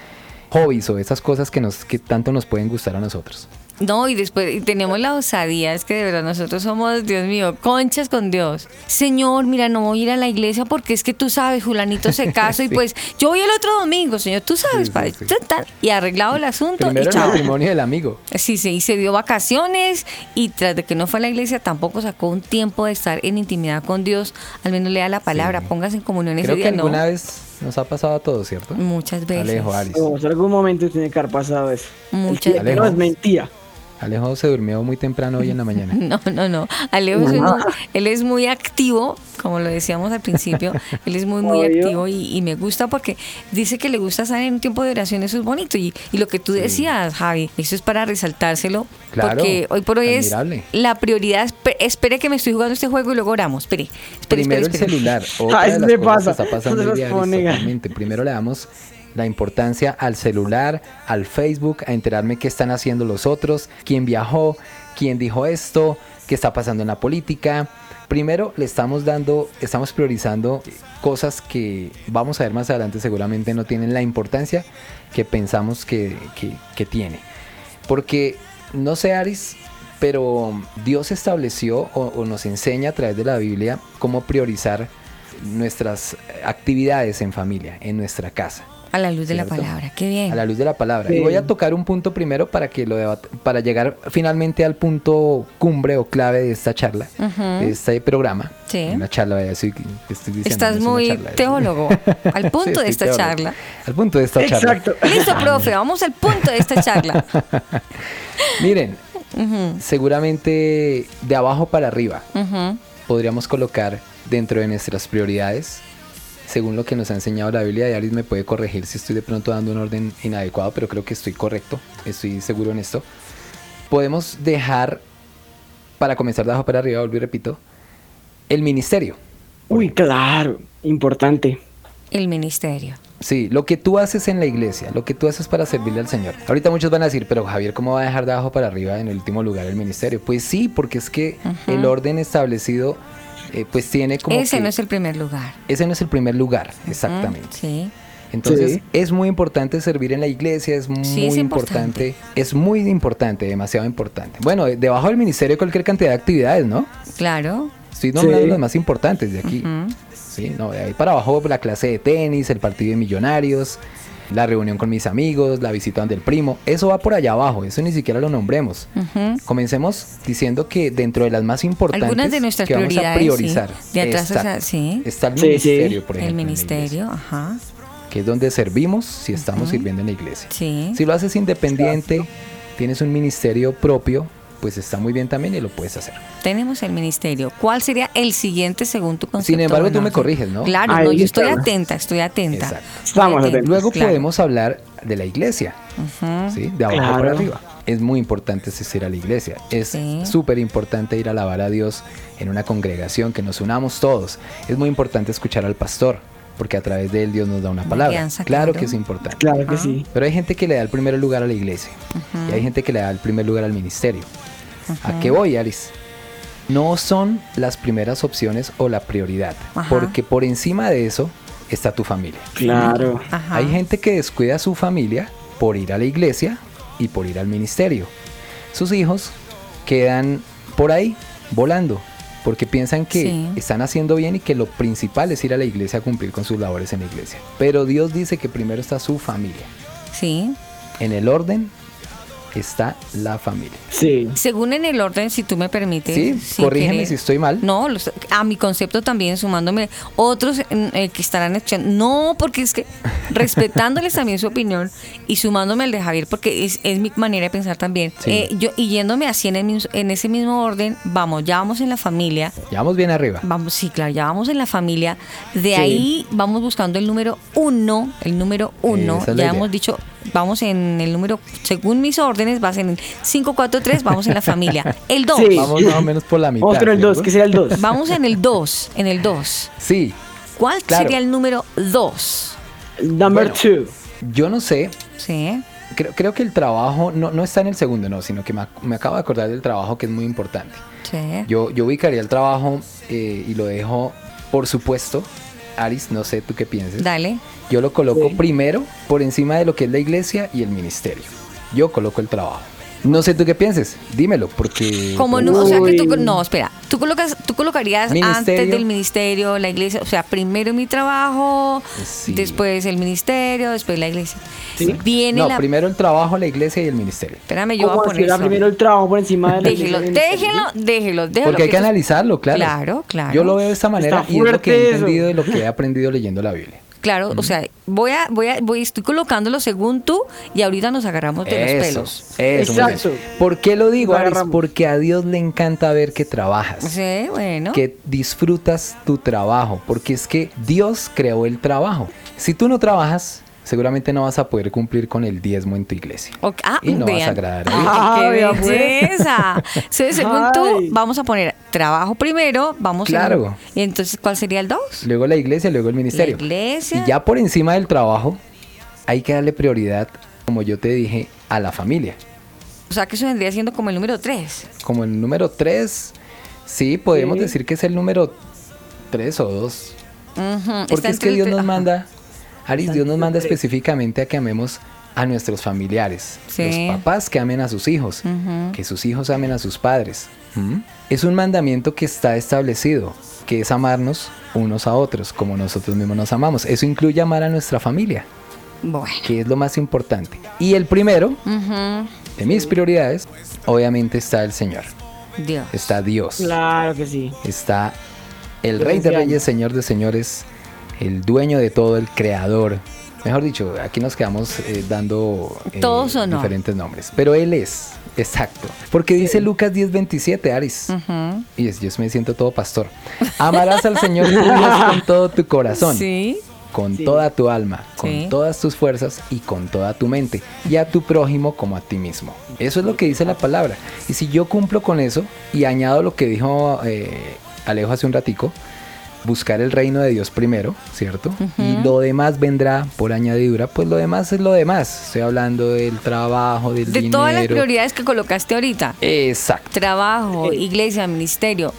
Speaker 4: hobbies o esas cosas que nos que tanto nos pueden gustar a nosotros.
Speaker 3: No, y después y tenemos la osadía, es que de verdad nosotros somos, Dios mío, conchas con Dios. Señor, mira, no voy a ir a la iglesia porque es que tú sabes, Julanito se casó y pues yo voy el otro domingo, Señor, tú sabes,
Speaker 4: Sí,
Speaker 3: padre.
Speaker 4: sí.
Speaker 3: Y arreglado el asunto
Speaker 4: Primero
Speaker 3: y
Speaker 4: el matrimonio del amigo.
Speaker 3: Sí, sí, y se dio vacaciones y tras de que no fue a la iglesia tampoco sacó un tiempo de estar en intimidad con Dios, al menos lea la palabra,
Speaker 4: Sí.
Speaker 3: póngase en comunión ese
Speaker 4: Creo que
Speaker 3: día, ¿no?
Speaker 4: alguna vez nos ha pasado a todos, ¿cierto?
Speaker 3: Muchas veces.
Speaker 4: Alejo, Aris.
Speaker 5: O en algún momento tiene que haber pasado eso.
Speaker 3: Muchas
Speaker 4: veces.
Speaker 5: No es mentira.
Speaker 4: Alejo se durmió muy temprano hoy en la mañana.
Speaker 3: No, no, no. Alejo es uno- él es muy activo, como lo decíamos al principio. Él es muy, muy
Speaker 5: Obvio.
Speaker 3: activo y, y me gusta porque dice que le gusta estar en un tiempo de oración. Eso es bonito. Y, y lo que tú decías, Javi, eso es para resaltárselo.
Speaker 4: Claro,
Speaker 3: porque hoy por hoy
Speaker 4: admirable.
Speaker 3: es la prioridad. Espe- Espere que me estoy jugando este juego y luego oramos. Espere, espere,
Speaker 4: Primero
Speaker 3: espere,
Speaker 4: el celular. Otra de
Speaker 5: eso
Speaker 4: las
Speaker 5: me
Speaker 4: cosas
Speaker 5: pasa.
Speaker 4: está pasando. Primero le damos la importancia al celular, al Facebook, a enterarme qué están haciendo los otros, quién viajó, quién dijo esto, qué está pasando en la política. Primero le estamos dando, estamos priorizando cosas que vamos a ver más adelante seguramente no tienen la importancia que pensamos que, que- tiene. Porque, no sé, Aris, pero Dios estableció o, o nos enseña a través de la Biblia cómo priorizar nuestras actividades en familia, en nuestra casa.
Speaker 3: A la luz de la palabra. Qué bien.
Speaker 4: A la luz de la palabra.
Speaker 5: Sí.
Speaker 4: Y voy a tocar un punto primero para que lo debat- para llegar finalmente al punto cumbre o clave de esta charla, de este programa.
Speaker 3: Sí.
Speaker 4: Una charla, vaya, estoy, estoy diciendo.
Speaker 3: Estás
Speaker 4: no
Speaker 3: muy
Speaker 4: charla,
Speaker 3: teólogo. Al punto
Speaker 4: Sí,
Speaker 3: de esta
Speaker 4: teólogo.
Speaker 3: charla.
Speaker 4: Al punto de esta charla.
Speaker 5: Exacto.
Speaker 3: Listo, profe, vamos al punto de esta charla.
Speaker 4: Miren, seguramente de abajo para arriba podríamos colocar dentro de nuestras prioridades, según lo que nos ha enseñado la Biblia, y Aris me puede corregir si estoy de pronto dando un orden inadecuado, pero creo que estoy correcto, estoy seguro en esto. Podemos dejar, para comenzar de abajo para arriba, y repito, el ministerio.
Speaker 5: Uy, claro. Importante.
Speaker 3: El ministerio.
Speaker 4: Sí, lo que tú haces en la iglesia, lo que tú haces para servirle al Señor. Ahorita muchos van a decir, pero Javier, ¿cómo va a dejar de abajo para arriba en el último lugar el ministerio? Pues sí, porque es que el orden establecido, eh, pues tiene como
Speaker 3: Ese
Speaker 4: que-
Speaker 3: no es el primer lugar.
Speaker 4: ese no es el primer lugar, exactamente.
Speaker 3: Sí.
Speaker 4: Entonces
Speaker 5: Sí.
Speaker 4: es muy importante servir en la iglesia, es muy
Speaker 3: es
Speaker 4: importante.
Speaker 3: importante.
Speaker 4: es muy importante, demasiado importante. Bueno, de- debajo del ministerio hay cualquier cantidad de actividades, ¿no?
Speaker 3: Claro.
Speaker 4: Estoy nombrando
Speaker 5: Sí.
Speaker 4: las más importantes de aquí.
Speaker 3: Ujú.
Speaker 4: Sí, no, de ahí para abajo la clase de tenis, el partido de millonarios, la reunión con mis amigos, la visita donde el primo, eso va por allá abajo, eso ni siquiera lo nombremos. Comencemos diciendo que dentro de las más importantes
Speaker 3: Algunas de nuestras
Speaker 4: que vamos a
Speaker 3: sí.
Speaker 4: priorizar
Speaker 3: De atrás
Speaker 4: está,
Speaker 3: sí.
Speaker 4: está el
Speaker 5: Sí, sí.
Speaker 4: ministerio, por ejemplo.
Speaker 3: el
Speaker 4: en la iglesia,
Speaker 3: ministerio, ajá.
Speaker 4: que es donde servimos si estamos sirviendo en la iglesia.
Speaker 3: Sí.
Speaker 4: Si lo haces independiente, tienes un ministerio propio, pues está muy bien también y lo puedes hacer.
Speaker 3: Tenemos el ministerio. ¿Cuál sería el siguiente según tu concepto?
Speaker 4: Sin embargo, tú me corriges, ¿no?
Speaker 3: Claro,
Speaker 5: Ahí
Speaker 3: no, yo estoy atenta, estoy atenta.
Speaker 4: Exacto.
Speaker 5: Atentos.
Speaker 4: Luego
Speaker 3: claro.
Speaker 4: podemos hablar de la iglesia. De abajo
Speaker 5: Claro.
Speaker 4: para arriba. Es muy importante asistir a la iglesia. Es
Speaker 3: Sí.
Speaker 4: súper importante ir a alabar a Dios en una congregación, que nos unamos todos. Es muy importante escuchar al pastor, porque a través de él Dios nos da una palabra. claro
Speaker 3: claro.
Speaker 4: que es importante.
Speaker 5: Claro que sí.
Speaker 4: Pero hay gente que le da el primer lugar a la iglesia. Y hay gente que le da el primer lugar al ministerio. ¿A qué voy, Aris? No son las primeras opciones o la prioridad.
Speaker 3: Ajá.
Speaker 4: Porque por encima de eso está tu familia.
Speaker 5: Claro.
Speaker 3: Ajá.
Speaker 4: Hay gente que descuida a su familia por ir a la iglesia y por ir al ministerio. Sus hijos quedan por ahí volando porque piensan que
Speaker 3: Sí.
Speaker 4: están haciendo bien y que lo principal es ir a la iglesia a cumplir con sus labores en la iglesia. Pero Dios dice que primero está su familia.
Speaker 3: Sí.
Speaker 4: En el orden está la familia.
Speaker 5: Sí.
Speaker 3: Según en el orden, si tú me permites.
Speaker 4: Sí, corrígeme
Speaker 3: querer.
Speaker 4: si estoy mal.
Speaker 3: No, los- a mi concepto también, sumándome otros mm, eh, que estarán escuchando. No, porque es que respetándoles también su opinión y sumándome al de Javier, porque es, es mi manera de pensar también.
Speaker 4: Sí.
Speaker 3: Eh, yo, y yéndome así en, el en ese mismo orden, vamos, ya vamos en la familia.
Speaker 4: Ya vamos bien arriba.
Speaker 3: Vamos, sí, claro, ya vamos en la familia. De ahí vamos buscando el número uno, el número uno. Ya hemos dicho, vamos en el número, según mis órdenes, vas en el 5, 4, 3, vamos en la familia. El 2.
Speaker 5: Sí.
Speaker 4: Vamos más o menos por la mitad.
Speaker 5: Con el 2,
Speaker 4: ¿cierto?
Speaker 5: que sería el 2.
Speaker 3: Vamos en el 2, en el 2.
Speaker 4: Sí,
Speaker 3: ¿Cuál
Speaker 4: Claro.
Speaker 3: sería el número 2?
Speaker 5: Number
Speaker 4: Bueno.
Speaker 5: 2.
Speaker 4: yo no sé
Speaker 3: Sí.
Speaker 4: creo, creo que el trabajo no, no está en el segundo, no, sino que me, me acabo de acordar del trabajo que es muy importante.
Speaker 3: Sí.
Speaker 4: Yo, yo ubicaría el trabajo eh, y lo dejo, por supuesto, Aris, no sé tú qué pienses.
Speaker 3: Dale.
Speaker 4: Yo lo coloco primero por encima de lo que es la iglesia y el ministerio. Yo coloco el trabajo. No sé tú qué pienses, dímelo, porque...
Speaker 3: Como no, o sea que tú, no, espera, tú colocas, tú colocarías antes del ministerio, la iglesia, o sea, primero mi trabajo,
Speaker 4: Sí.
Speaker 3: después el ministerio, después la iglesia.
Speaker 5: Sí.
Speaker 3: Viene
Speaker 4: No,
Speaker 3: la,
Speaker 4: primero el trabajo, la iglesia y el ministerio.
Speaker 3: espérame, yo voy
Speaker 5: ¿Cómo
Speaker 3: a poner eso.
Speaker 5: primero el trabajo por encima de la
Speaker 3: Déjelo,
Speaker 5: iglesia y el
Speaker 3: déjelo, déjelo, déjelo.
Speaker 4: Porque hay que
Speaker 3: eso-
Speaker 4: analizarlo, claro.
Speaker 3: Claro, claro.
Speaker 4: Yo lo veo de esta manera
Speaker 5: Está
Speaker 4: y es lo que he
Speaker 5: eso.
Speaker 4: entendido y lo que he aprendido leyendo la Biblia.
Speaker 3: Claro, o sea, voy a, voy a, voy, estoy colocándolo según tú y ahorita nos agarramos de los pelos.
Speaker 4: eso.
Speaker 5: Exacto.
Speaker 4: ¿Por qué lo digo, Aris? Porque a Dios le encanta ver que trabajas.
Speaker 3: Sí, bueno.
Speaker 4: que disfrutas tu trabajo, porque es que Dios creó el trabajo. Si tú no trabajas, seguramente no vas a poder cumplir con el diezmo en tu iglesia.
Speaker 3: Ah,
Speaker 4: Y no vas a agradar a Dios.
Speaker 3: ¡Qué belleza! Entonces, según tú, vamos a poner trabajo primero, vamos
Speaker 4: Claro.
Speaker 3: y entonces, ¿cuál sería el dos?
Speaker 4: Luego la iglesia, luego el ministerio.
Speaker 3: La iglesia.
Speaker 4: Y ya por encima del trabajo, hay que darle prioridad, como yo te dije, a la familia.
Speaker 3: O sea, que eso vendría siendo como el número tres.
Speaker 4: Como el número 3, sí, podemos
Speaker 5: Sí.
Speaker 4: decir que es el número 3 o 2.
Speaker 3: Ujú,
Speaker 4: Porque
Speaker 3: está
Speaker 4: es que Dios nos manda, Aris, Dios nos manda específicamente a que amemos a nuestros familiares.
Speaker 3: Sí.
Speaker 4: Los papás que amen a sus hijos,
Speaker 3: Ujú.
Speaker 4: que sus hijos amen a sus padres. ¿Mm? Es un mandamiento que está establecido, que es amarnos unos a otros, como nosotros mismos nos amamos. Eso incluye amar a nuestra familia,
Speaker 3: Bueno.
Speaker 4: que es lo más importante. Y el primero
Speaker 3: Ujú.
Speaker 4: de mis prioridades, obviamente está el Señor,
Speaker 3: Dios.
Speaker 4: está Dios
Speaker 5: Claro que sí.
Speaker 4: está el Rey de Reyes, Señor de Señores, el dueño de todo, el creador. Mejor dicho, aquí nos quedamos eh, dando eh,
Speaker 3: Todos o no.
Speaker 4: diferentes nombres. Pero Él es, exacto. Porque dice Lucas 10:27, Aris.
Speaker 3: Ujú.
Speaker 4: Y es- yo me siento todo pastor. Amarás al Señor tu Dios con todo tu corazón,
Speaker 3: Sí.
Speaker 4: con
Speaker 5: Sí.
Speaker 4: toda tu alma, con
Speaker 3: Sí.
Speaker 4: todas tus fuerzas y con toda tu mente, y a tu prójimo como a ti mismo. Eso es lo que dice la palabra. Y si yo cumplo con eso y añado lo que dijo eh, Alejo hace un ratico, buscar el reino de Dios primero, ¿cierto? Y lo demás vendrá por añadidura, pues lo demás es lo demás. Estoy hablando del trabajo, del
Speaker 3: De
Speaker 4: dinero.
Speaker 3: todas las prioridades que colocaste ahorita.
Speaker 4: Exacto.
Speaker 3: Trabajo, iglesia, ministerio,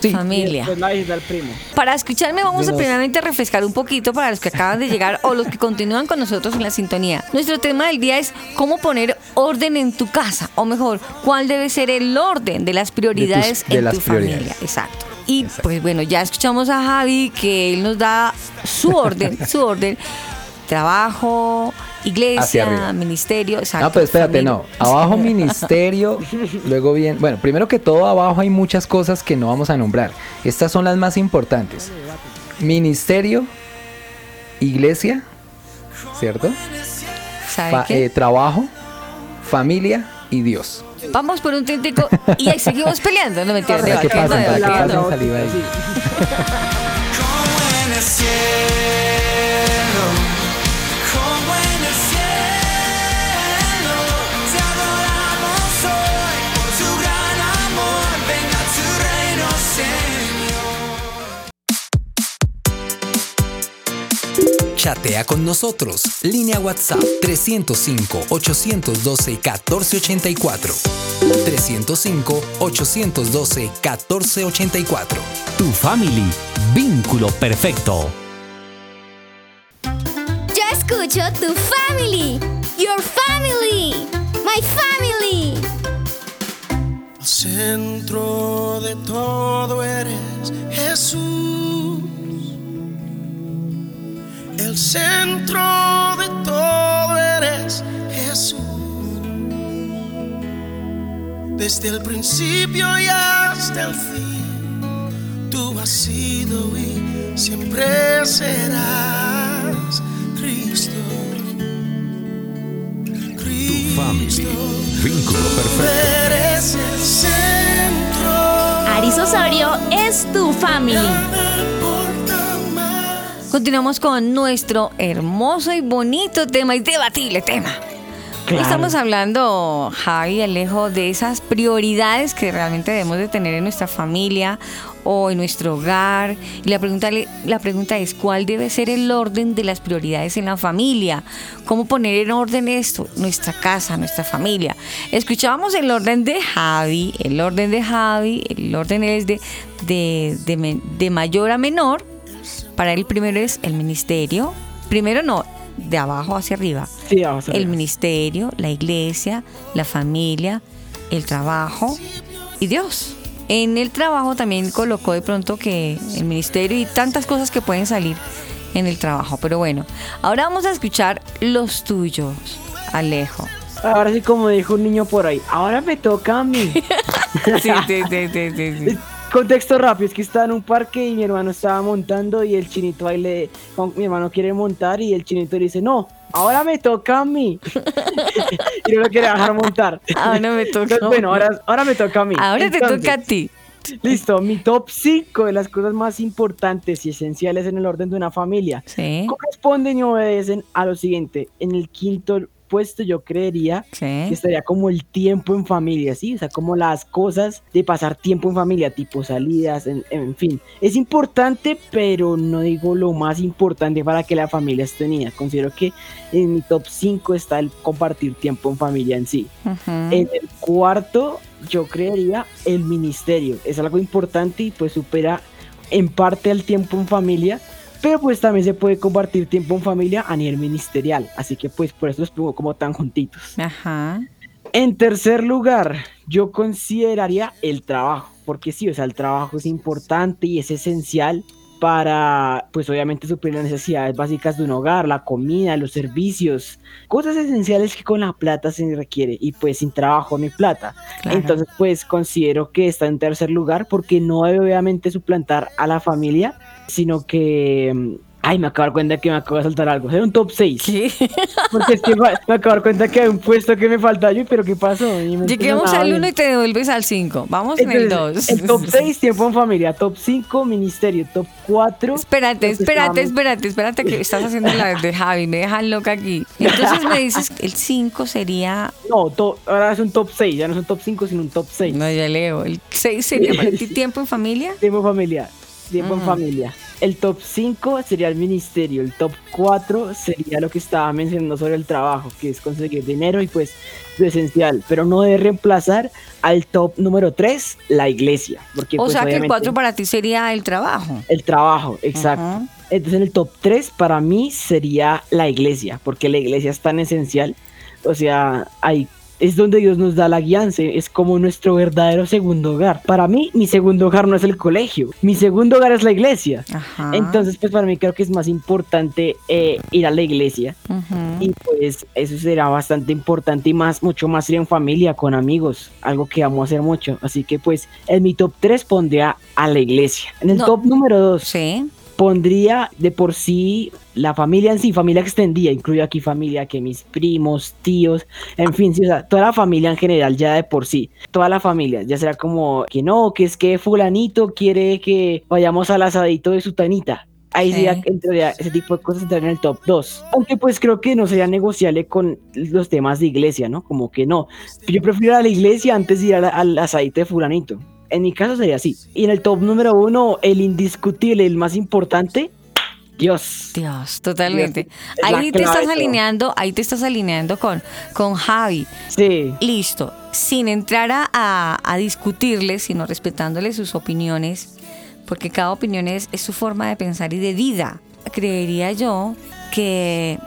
Speaker 4: Sí.
Speaker 3: Familia.
Speaker 5: después la isla del primo.
Speaker 3: Para escucharme vamos a primeramente refrescar un poquito para los que acaban de llegar o los que continúan con nosotros en la sintonía. Nuestro tema del día es cómo poner orden en tu casa, o mejor, cuál debe ser el orden de las prioridades
Speaker 4: de
Speaker 3: en
Speaker 4: las
Speaker 3: tu
Speaker 4: prioridades.
Speaker 3: familia. Exacto. Y pues bueno, ya escuchamos a Javi que él nos da su orden, su orden. Trabajo, iglesia, ministerio, exacto.
Speaker 4: No, pero espérate,
Speaker 3: familia.
Speaker 4: no. Abajo ministerio, luego bien. Bueno, primero que todo, abajo hay muchas cosas que no vamos a nombrar. Estas son las más importantes. Ministerio, iglesia, ¿cierto? Eh, trabajo, familia y Dios.
Speaker 3: Vamos por un tintico y ahí seguimos peleando. No me
Speaker 4: Para que pasen, para que pasen saliva ahí.
Speaker 10: Chatea con nosotros. Línea WhatsApp 305-812-1484. 305-812-1484.
Speaker 6: Tu family. Vínculo perfecto.
Speaker 11: Yo escucho tu family. Your family. My family.
Speaker 8: Al centro de todo eres Jesús. El centro de todo eres Jesús. Desde el principio y hasta el fin, tú has sido y siempre serás Cristo. Cristo.
Speaker 7: Vínculo perfecto.
Speaker 8: Eres el centro.
Speaker 9: Aris Osorio es tu family.
Speaker 3: Continuamos con nuestro hermoso y bonito tema y debatible tema. Hoy. Estamos hablando, Javi Alejo, de esas prioridades que realmente debemos de tener en nuestra familia o en nuestro hogar. Y la pregunta, la pregunta es, ¿cuál debe ser el orden de las prioridades en la familia? ¿Cómo poner en orden esto? Nuestra casa, nuestra familia. Escuchábamos el orden de Javi, el orden de Javi, el orden es de, de, de, de mayor a menor. Para él primero es el ministerio. Primero no, de abajo hacia arriba.
Speaker 5: Sí, vamos a
Speaker 3: El ministerio, la iglesia, la familia, el trabajo y Dios. En el trabajo también colocó de pronto que el ministerio y tantas cosas que pueden salir en el trabajo. Pero bueno, ahora vamos a escuchar los tuyos, Alejo.
Speaker 5: Ahora sí, como dijo un niño por ahí, ahora me toca a mí.
Speaker 3: Sí, sí, sí, sí, sí, sí.
Speaker 5: Contexto rápido, es que estaba en un parque y mi hermano estaba montando y el chinito ahí le... Mi hermano quiere montar y el chinito le dice, no, ahora me toca a mí. y no lo quiere dejar montar.
Speaker 3: Ahora me toca
Speaker 5: Entonces, bueno, ahora, ahora me toca a mí.
Speaker 3: Ahora te toca a ti.
Speaker 5: Listo, mi top 5 de las cosas más importantes y esenciales en el orden de una familia
Speaker 3: Sí,
Speaker 5: corresponden y obedecen a lo siguiente. En el quinto puesto yo creería
Speaker 3: sí.
Speaker 5: que estaría como el tiempo en familia, ¿sí? O sea, como las cosas de pasar tiempo en familia, tipo salidas, en, en fin. Es importante, pero no digo lo más importante para que la familia esté unida. Considero que en mi top 5 está el compartir tiempo en familia en sí.
Speaker 3: Ujú.
Speaker 5: En el cuarto, yo creería el ministerio. Es algo importante y pues supera en parte el tiempo en familia, pero pues también se puede compartir tiempo en familia a nivel ministerial. Así que pues por eso los pongo como tan juntitos.
Speaker 3: Ajá.
Speaker 5: En tercer lugar, yo consideraría el trabajo, porque sí, o sea, el trabajo es importante y es esencial para, pues obviamente, suplir las necesidades básicas de un hogar, la comida, los servicios, cosas esenciales que con la plata se requiere y pues sin trabajo no hay plata.
Speaker 3: Claro.
Speaker 5: Entonces, pues considero que está en tercer lugar porque no debe obviamente suplantar a la familia, sino que... mm, Ay, me acabo de dar cuenta que me acabo de saltar algo. Era un top 6.
Speaker 3: ¿Qué?
Speaker 5: Porque es que me acabo de dar cuenta que hay un puesto que me falta. Yo, pero ¿qué pasó?
Speaker 3: Lleguemos al
Speaker 5: bien.
Speaker 3: 1 y te devuelves al 5. Vamos en el
Speaker 5: Entonces,
Speaker 3: 2.
Speaker 5: El top 6, tiempo en familia. Top 5, ministerio. Top 4.
Speaker 3: Espérate, espérate, espérate, espérate que estás haciendo la de Javi, me dejan loca aquí. Entonces me dices que el 5 sería,
Speaker 5: No, to- ahora es un top 6. Ya no es un top 5, sino un top 6.
Speaker 3: no ya leo, el 6 sería para ti tiempo en familia.
Speaker 5: Tiempo en familia. Tiempo en familia. El top 5 sería el ministerio. El top 4 sería lo que estaba mencionando sobre el trabajo, que es conseguir dinero y pues lo esencial. Pero no debe reemplazar al top número 3, la iglesia. Porque,
Speaker 3: O
Speaker 5: pues,
Speaker 3: sea que el
Speaker 5: obviamente,
Speaker 3: 4 para ti sería el trabajo.
Speaker 5: El trabajo, exacto. Entonces en el top 3 para mí sería la iglesia, porque la iglesia es tan esencial. O sea, ahí es donde Dios nos da la guianza, es como nuestro verdadero segundo hogar. Para mí, mi segundo hogar no es el colegio, mi segundo hogar es la iglesia.
Speaker 3: Ajá.
Speaker 5: Entonces, pues para mí creo que es más importante eh, ir a la iglesia. Y pues eso será bastante importante y más, mucho más ir en familia, con amigos, algo que amo hacer mucho. Así que pues en mi top 3 pondría a la iglesia. En el
Speaker 3: No.
Speaker 5: top número 2
Speaker 3: Sí.
Speaker 5: Pondría de por sí la familia en sí, familia extendida, incluyo aquí familia que mis primos, tíos, en fin, sí, o sea, toda la familia en general ya de por sí, toda la familia, ya será como que no, que es que fulanito quiere que vayamos al asadito de su tanita. Ahí
Speaker 3: Sí.
Speaker 5: ya entraría ese tipo de cosas entrarían en el top 2. Aunque pues creo que no sería negociable con los temas de iglesia, ¿no? Como que no. Yo prefiero ir a la iglesia antes de ir al, al asadito de fulanito. En mi caso sería así. Y en el top número uno, el indiscutible, el más importante, Dios.
Speaker 3: Dios, totalmente. Ahí te estás alineando, ahí te estás alineando con, con Javi.
Speaker 5: Sí.
Speaker 3: Listo, sin entrar a, a- a discutirle, sino respetándole sus opiniones, porque cada opinión es, es su forma de pensar y de vida. Creería yo que,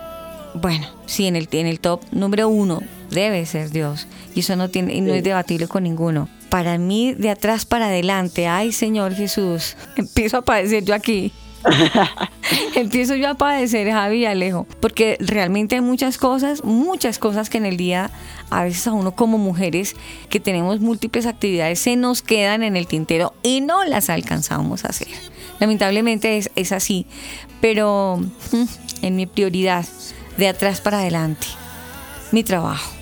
Speaker 3: bueno, sí, en el, en el top número uno debe ser Dios, y eso no, tiene, y no es debatible con ninguno. Para mí, de atrás para adelante, ay Señor Jesús, empiezo a padecer yo aquí. Empiezo yo a padecer, Javi y Alejo, porque realmente hay muchas cosas, muchas cosas que en el día, a veces a uno como mujeres que tenemos múltiples actividades, se nos quedan en el tintero y no las alcanzamos a hacer. Lamentablemente es, es así, pero mm, en mi prioridad, de atrás para adelante, mi trabajo.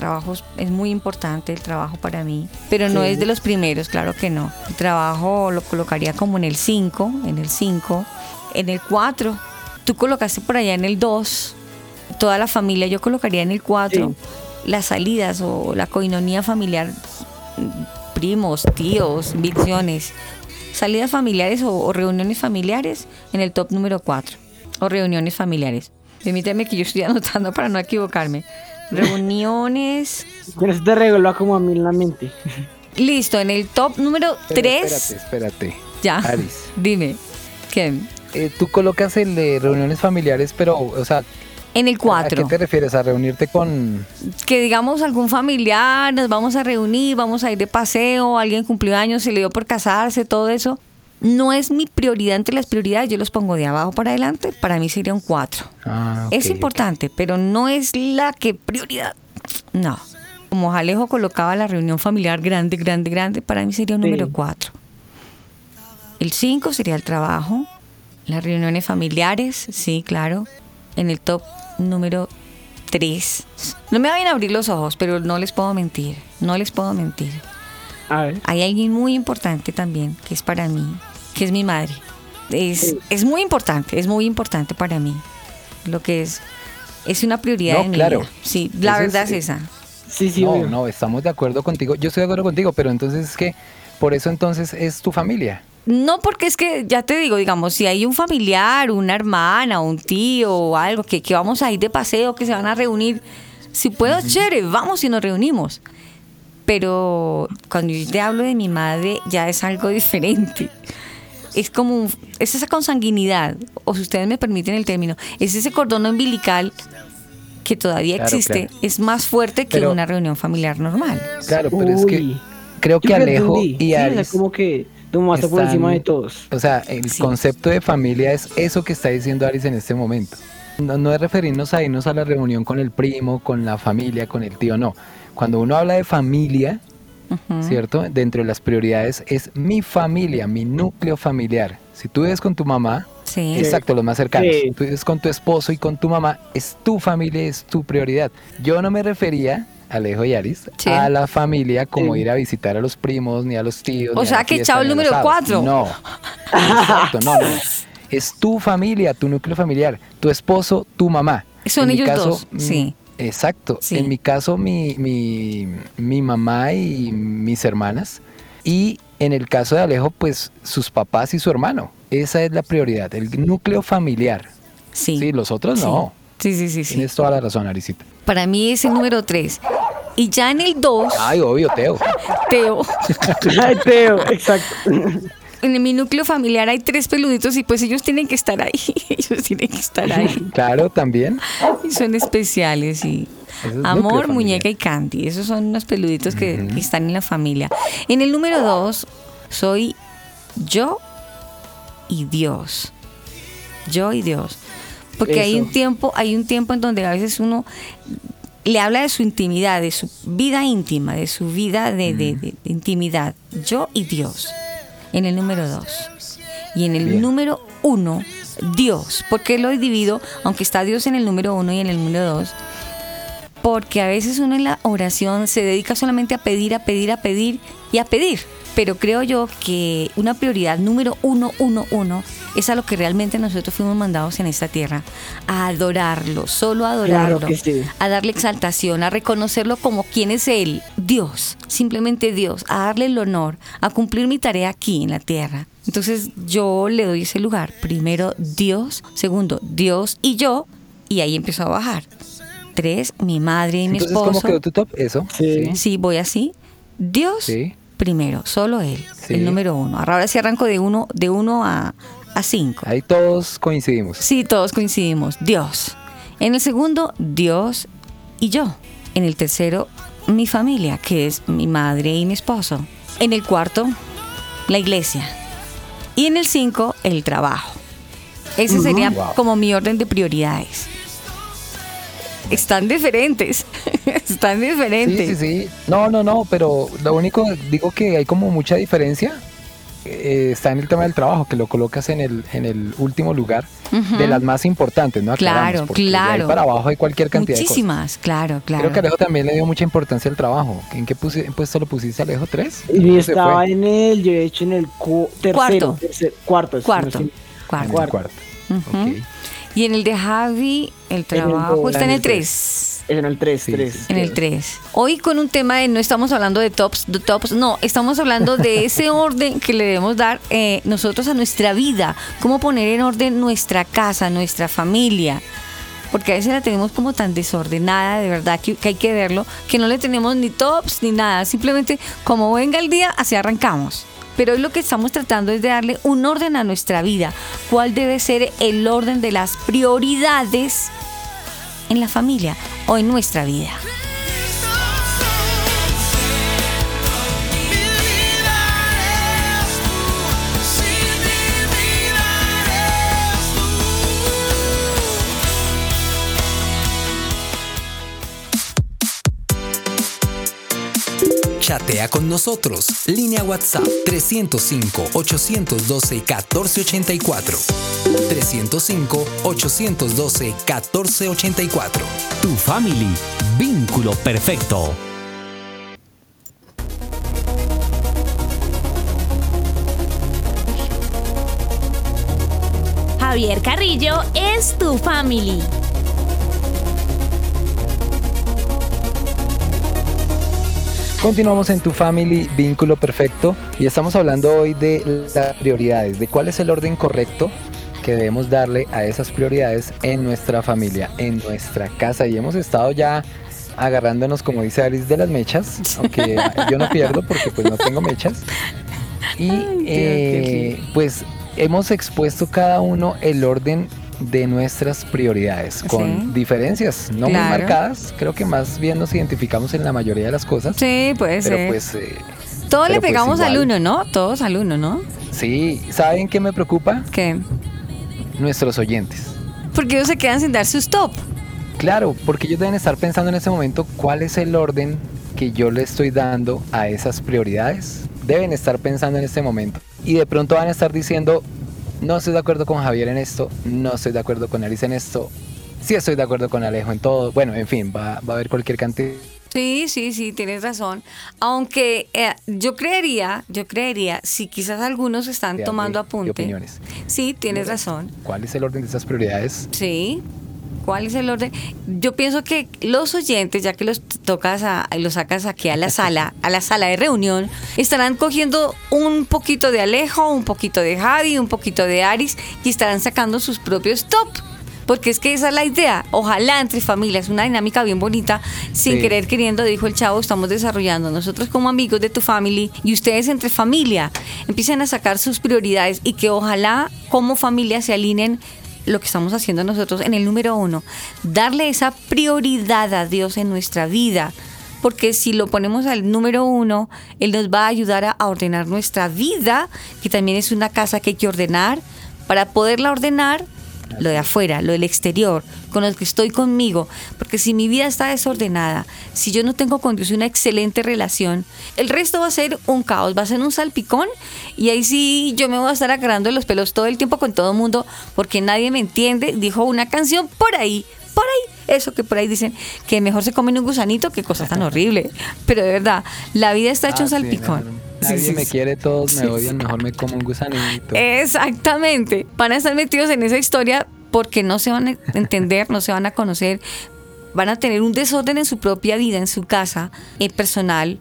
Speaker 3: Trabajo es- muy importante el trabajo para mí, pero no
Speaker 5: Sí.
Speaker 3: es de los primeros, claro que no. El trabajo lo colocaría como en el 5, en el 5, en el 4. Tú colocaste por allá en el 2. Toda la familia yo colocaría en el 4. Las salidas o la coinonía familiar, primos, tíos, visiones. salidas familiares o, o reuniones familiares en el top número 4. O reuniones familiares. Permíteme que yo estoy anotando para no equivocarme. Reuniones.
Speaker 5: Con eso te regaló como a mí en la mente.
Speaker 3: Listo, en el top número
Speaker 4: Pero
Speaker 3: 3.
Speaker 4: Espérate, espérate.
Speaker 3: Ya.
Speaker 4: Aris,
Speaker 3: Dime. ¿Qué?
Speaker 4: eh, tú colocas el de reuniones familiares, pero, o sea,
Speaker 3: En el
Speaker 4: ¿a
Speaker 3: 4.
Speaker 4: qué te refieres? ¿A reunirte con...?
Speaker 3: que digamos algún familiar, nos vamos a reunir, vamos a ir de paseo, alguien cumplió años, se le dio por casarse, todo eso. No es mi prioridad entre las prioridades, yo los pongo de abajo para adelante, para mí sería un 4.
Speaker 4: Ah,
Speaker 3: es importante, pero no es la que prioridad. No. Como Jalejo colocaba la reunión familiar grande, grande, grande, para mí sería un
Speaker 5: Sí.
Speaker 3: número 4. El 5 sería el trabajo, las reuniones familiares, sí, claro. En el top número 3. No me vayan a abrir los ojos, pero no les puedo mentir, no les puedo mentir.
Speaker 5: A ver.
Speaker 3: Hay alguien muy importante también, que es para mí, que es mi madre. Es, es muy importante, es muy importante para mí. Lo que es, es una prioridad
Speaker 4: No,
Speaker 3: de mi
Speaker 4: claro.
Speaker 3: vida. Sí, la verdad es, esa.
Speaker 5: Sí, sí,
Speaker 4: no,
Speaker 5: obvio.
Speaker 4: no, estamos de acuerdo contigo. Yo estoy de acuerdo contigo, pero entonces es que por eso entonces es tu familia.
Speaker 3: No porque es que, ya te digo, digamos, si hay un familiar, una hermana, un tío o algo, que, que vamos a ir de paseo, que se van a reunir, si puedo, chévere, vamos y nos reunimos. Pero cuando yo te hablo de mi madre, ya es algo diferente. Es como, un- es esa consanguinidad, o si ustedes me permiten el término, es ese cordón umbilical que todavía
Speaker 4: Claro,
Speaker 3: existe,
Speaker 4: claro.
Speaker 3: es más fuerte que
Speaker 4: Pero-
Speaker 3: una reunión familiar normal.
Speaker 4: Claro, pero es que creo que Alejo
Speaker 5: entendí.
Speaker 4: y
Speaker 5: Sí, o sea,
Speaker 4: Aris
Speaker 5: como que tomaste por encima de todos.
Speaker 4: O sea, el
Speaker 3: Sí.
Speaker 4: concepto de familia es eso que está diciendo Aris en este momento. No, no es referirnos a irnos a la reunión con el primo, con la familia, con el tío, no. Cuando uno habla de familia, ¿cierto? Dentro de las prioridades es mi familia, mi núcleo familiar. Si tú vives con tu mamá,
Speaker 3: Sí.
Speaker 4: exacto, los más cercanos.
Speaker 5: Sí.
Speaker 4: Tú vives con tu esposo y con tu mamá, es tu familia, es tu prioridad. Yo no me refería, Alejo y Aris,
Speaker 3: Sí.
Speaker 4: a la familia como
Speaker 5: Sí.
Speaker 4: ir a visitar a los primos, ni a los tíos.
Speaker 3: O
Speaker 4: ni a
Speaker 3: sea
Speaker 4: la
Speaker 3: que
Speaker 4: fiesta,
Speaker 3: chao el número
Speaker 4: asado.
Speaker 3: cuatro.
Speaker 4: No. Exacto, no, no. Es tu familia, tu núcleo familiar, tu esposo, tu mamá.
Speaker 3: Son
Speaker 4: En mi
Speaker 3: ellos
Speaker 4: caso,
Speaker 3: dos,
Speaker 4: mm,
Speaker 3: sí.
Speaker 4: Exacto.
Speaker 3: Sí.
Speaker 4: En mi caso, mi, mi, mi mamá y mis hermanas. Y en el caso de Alejo, pues sus papás y su hermano. Esa es la prioridad, el núcleo familiar.
Speaker 3: Sí.
Speaker 4: Sí, los otros
Speaker 3: Sí.
Speaker 4: no.
Speaker 3: Sí, sí, sí, sí.
Speaker 4: Tienes toda la razón, Arisita.
Speaker 3: Para mí es el número 3. Y ya en el 2,
Speaker 4: Ay, obvio, Teo.
Speaker 3: Teo,
Speaker 5: Ay, Teo, exacto.
Speaker 3: en mi núcleo familiar hay tres peluditos y pues ellos tienen que estar ahí. Ellos tienen que estar ahí.
Speaker 4: Claro, también.
Speaker 3: Y son especiales y
Speaker 4: es
Speaker 3: amor, muñeca y candy. Esos son unos peluditos que, que están en la familia. En el número 2 soy yo y Dios. Yo y Dios. Porque hay un tiempo, hay un tiempo en donde a veces uno le habla de su intimidad, de su vida íntima, de su vida de, de- de- de intimidad. Yo y Dios. En el número dos. Y en el
Speaker 4: Bien.
Speaker 3: número uno, Dios. ¿Por qué lo divido? Aunque está Dios en el número uno y en el número dos. Porque a veces uno en la oración se dedica solamente a pedir, a pedir, a pedir y a pedir. Pero creo yo que una prioridad número uno, uno, uno, es a lo que realmente nosotros fuimos mandados en esta tierra. A adorarlo, solo a adorarlo.
Speaker 5: Claro que sí.
Speaker 3: A darle exaltación, a reconocerlo como quien es Él, Dios, simplemente Dios, a darle el honor, a cumplir mi tarea aquí en la tierra. Entonces yo le doy ese lugar. Primero Dios, segundo Dios y yo, y ahí empiezo a bajar. Tres, mi madre y mi
Speaker 4: Entonces,
Speaker 3: esposo.
Speaker 4: ¿cómo quedó tu top? Eso.
Speaker 5: Sí.
Speaker 3: Sí, voy así. Dios
Speaker 4: Sí.
Speaker 3: primero, solo Él,
Speaker 4: Sí.
Speaker 3: el número uno. Ahora sí arranco de uno, de uno a, a cinco.
Speaker 4: Ahí todos coincidimos.
Speaker 3: Sí, todos coincidimos. Dios. En el segundo, Dios y yo. En el tercero, mi familia, que es mi madre y mi esposo. En el cuarto, la iglesia. Y en el cinco, el trabajo. Ese sería
Speaker 4: Wow.
Speaker 3: como mi orden de prioridades. Están diferentes. Están
Speaker 4: Sí,
Speaker 3: diferentes.
Speaker 4: sí, sí. No, no, no, pero lo único, digo que hay como mucha diferencia. Eh, está en el tema del trabajo, que lo colocas en el, en el último lugar de las más importantes, ¿no? Aclaramos,
Speaker 3: Claro,
Speaker 4: de
Speaker 3: claro.
Speaker 4: para abajo hay cualquier cantidad de
Speaker 3: Muchísimas, claro,
Speaker 4: cosas.
Speaker 3: claro.
Speaker 4: Creo que Alejo también le dio mucha importancia al trabajo. ¿En qué pusi- puesto lo pusiste, Alejo? ¿Tres?
Speaker 5: Y
Speaker 4: ¿Cómo se
Speaker 5: estaba en el, yo he hecho en el cu- tercero.
Speaker 3: Cuarto.
Speaker 5: cuarto.
Speaker 3: Cuarto.
Speaker 5: no sé.
Speaker 3: Cuarto.
Speaker 4: En cuarto.
Speaker 3: Y en el de Javi, el trabajo está en
Speaker 4: En
Speaker 3: el
Speaker 4: el
Speaker 3: 3.
Speaker 5: Es en el 3,
Speaker 4: Sí,
Speaker 5: 3.
Speaker 4: sí.
Speaker 3: En el 3. Hoy con un tema de no estamos hablando de tops, de tops, no, estamos hablando de ese orden que le debemos dar eh, nosotros a nuestra vida, cómo poner en orden nuestra casa, nuestra familia. Porque a veces la tenemos como tan desordenada, de verdad, que, que hay que verlo, que no le tenemos ni tops ni nada, simplemente como venga el día, así arrancamos. Pero hoy lo que estamos tratando es de darle un orden a nuestra vida. ¿Cuál debe ser el orden de las prioridades en la familia en nuestra vida?
Speaker 10: Chatea con nosotros. Línea WhatsApp 305-812-1484. 305-812-1484.
Speaker 6: Tu family. Vínculo perfecto.
Speaker 9: Javier Carrillo es tu family.
Speaker 4: Continuamos en tu family vínculo perfecto y estamos hablando hoy de las prioridades, de cuál es el orden correcto que debemos darle a esas prioridades en nuestra familia, en nuestra casa. Y hemos estado ya agarrándonos, como dice Alice, de las mechas, aunque yo no pierdo porque pues no tengo mechas. Y eh, pues hemos expuesto cada uno el orden de nuestras prioridades, con
Speaker 3: Sí.
Speaker 4: diferencias no muy marcadas, creo que más bien nos identificamos en la mayoría de las cosas.
Speaker 3: Sí, puede
Speaker 4: Pero
Speaker 3: ser.
Speaker 4: pues eh,
Speaker 3: Todos le
Speaker 4: pues
Speaker 3: pegamos al uno, ¿no? Todos al uno, ¿no?
Speaker 4: sí, ¿saben qué me preocupa?
Speaker 3: ¿Qué?
Speaker 4: Nuestros oyentes.
Speaker 3: Porque ellos se quedan sin dar sus top.
Speaker 4: Claro, porque ellos deben estar pensando en ese momento cuál es el orden que yo le estoy dando a esas prioridades. Deben estar pensando en este momento. Y de pronto van a estar diciendo, no estoy de acuerdo con Javier en esto, no estoy de acuerdo con Alice en esto, sí estoy de acuerdo con Alejo en todo. Bueno, en fin, va, va a haber cualquier cantidad.
Speaker 3: Sí, sí, sí, tienes razón. Aunque eh, yo creería, yo creería, si quizás algunos están tomando
Speaker 4: de
Speaker 3: apunte.
Speaker 4: opiniones.
Speaker 3: Sí, tienes razón.
Speaker 4: ¿Cuál es el orden de esas prioridades?
Speaker 3: Sí. ¿Cuál es el orden? Yo pienso que los oyentes, ya que los tocas a, los sacas aquí a la sala, a la sala de reunión, estarán cogiendo un poquito de Alejo, un poquito de Javi, un poquito de Aris y estarán sacando sus propios top. Porque es que esa es la idea. Ojalá entre familias, una dinámica bien bonita, sin
Speaker 4: Sí.
Speaker 3: querer queriendo, dijo el chavo, estamos desarrollando nosotros como amigos de tu family y ustedes entre familia empiecen a sacar sus prioridades y que ojalá como familia se alineen lo que estamos haciendo nosotros en el número uno, darle esa prioridad a Dios en nuestra vida. Porque si lo ponemos al número uno, Él nos va a ayudar a, a ordenar nuestra vida, que también es una casa que hay que ordenar. Para poderla ordenar, lo de afuera, lo del exterior, con los que estoy conmigo. Porque si mi vida está desordenada, si yo no tengo con Dios una excelente relación, el resto va a ser un caos, va a ser un salpicón. Y ahí sí yo me voy a estar agarrando los pelos todo el tiempo con todo el mundo porque nadie me entiende. Dijo una canción por ahí, por ahí. Eso que por ahí dicen que mejor se comen un gusanito, qué cosa tan horrible. Pero de verdad, la vida está hecha
Speaker 4: Ah,
Speaker 3: un
Speaker 4: sí,
Speaker 3: salpicón. Sí,
Speaker 4: Nadie
Speaker 3: sí,
Speaker 4: me quiere, todos me odian, mejor me como un gusanito.
Speaker 3: Exactamente. Van a estar metidos en esa historia porque no se van a entender, no se van a conocer, van a tener un desorden en su propia vida, en su casa eh, personal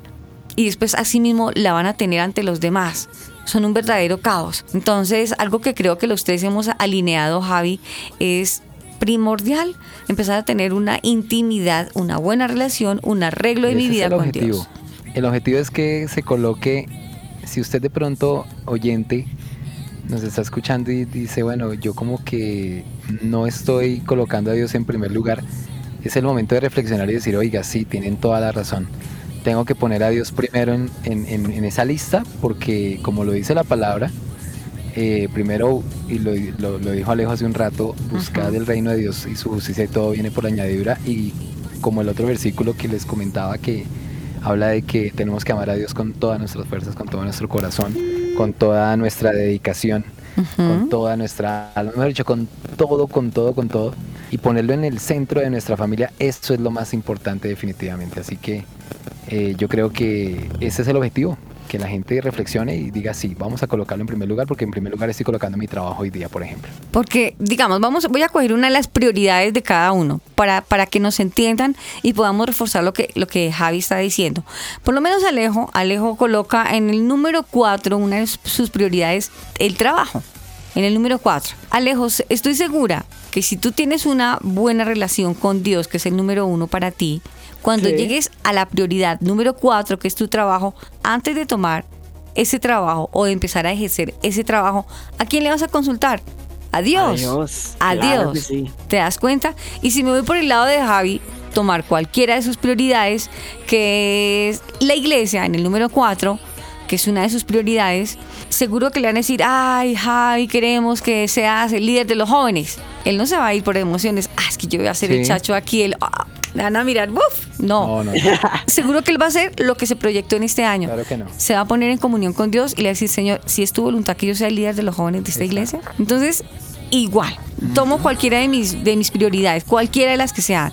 Speaker 3: y después asimismo la van a tener ante los demás. Son un verdadero caos. Entonces, algo que creo que los tres hemos alineado, Javi, es primordial empezar a tener una intimidad, una buena relación, un arreglo de mi
Speaker 4: es
Speaker 3: vida con
Speaker 4: objetivo.
Speaker 3: Dios.
Speaker 4: El objetivo es que se coloque, si usted de pronto oyente nos está escuchando y dice, bueno, yo como que no estoy colocando a Dios en primer lugar, es el momento de reflexionar y decir, oiga, sí, tienen toda la razón. Tengo que poner a Dios primero en, en- en- en esa lista porque como lo dice la palabra, eh, primero, y lo, lo- lo dijo Alejo hace un rato, buscad el reino de Dios y su justicia y todo viene por añadidura. Y como el otro versículo que les comentaba que habla de que tenemos que amar a Dios con todas nuestras fuerzas, con todo nuestro corazón, con toda nuestra dedicación, con toda nuestra alma, mejor dicho, con todo, con todo, con todo. Y ponerlo en el centro de nuestra familia, eso es lo más importante definitivamente. Así que eh, yo creo que ese es el objetivo. Que la gente reflexione y diga, sí, vamos a colocarlo en primer lugar porque en primer lugar estoy colocando mi trabajo hoy día, por ejemplo.
Speaker 3: Porque, digamos, vamos, voy a coger una de las prioridades de cada uno para, para que nos entiendan y podamos reforzar lo que, lo que Javi está diciendo. Por lo menos Alejo, Alejo coloca en el número 4 una de sus prioridades, el trabajo. En el número 4. Alejo, estoy segura que si tú tienes una buena relación con Dios, que es el número uno para ti, cuando
Speaker 5: Sí.
Speaker 3: llegues a la prioridad número 4, que es tu trabajo, antes de tomar ese trabajo o de empezar a ejercer ese trabajo, ¿a quién le vas a consultar? A Dios.
Speaker 5: A Dios,
Speaker 3: A
Speaker 5: claro
Speaker 3: Dios.
Speaker 5: que sí.
Speaker 3: ¿Te das cuenta? Y si me voy por el lado de Javi, tomar cualquiera de sus prioridades, que es la iglesia en el número 4, que es una de sus prioridades, seguro que le van a decir, ay, Javi, queremos que seas el líder de los jóvenes. Él no se va a ir por emociones, ah, es que yo voy a ser el chacho aquí, el, ah, me van a mirar, ¡buf! No.
Speaker 4: No, no,
Speaker 3: Seguro que él va a hacer lo que se proyectó en este año.
Speaker 4: claro que no.
Speaker 3: Se va a poner en comunión con Dios y le va a decir, Señor, si es tu voluntad que yo sea el líder de los jóvenes de esta iglesia. Entonces, igual, tomo cualquiera de mis, de mis prioridades, cualquiera de las que sean.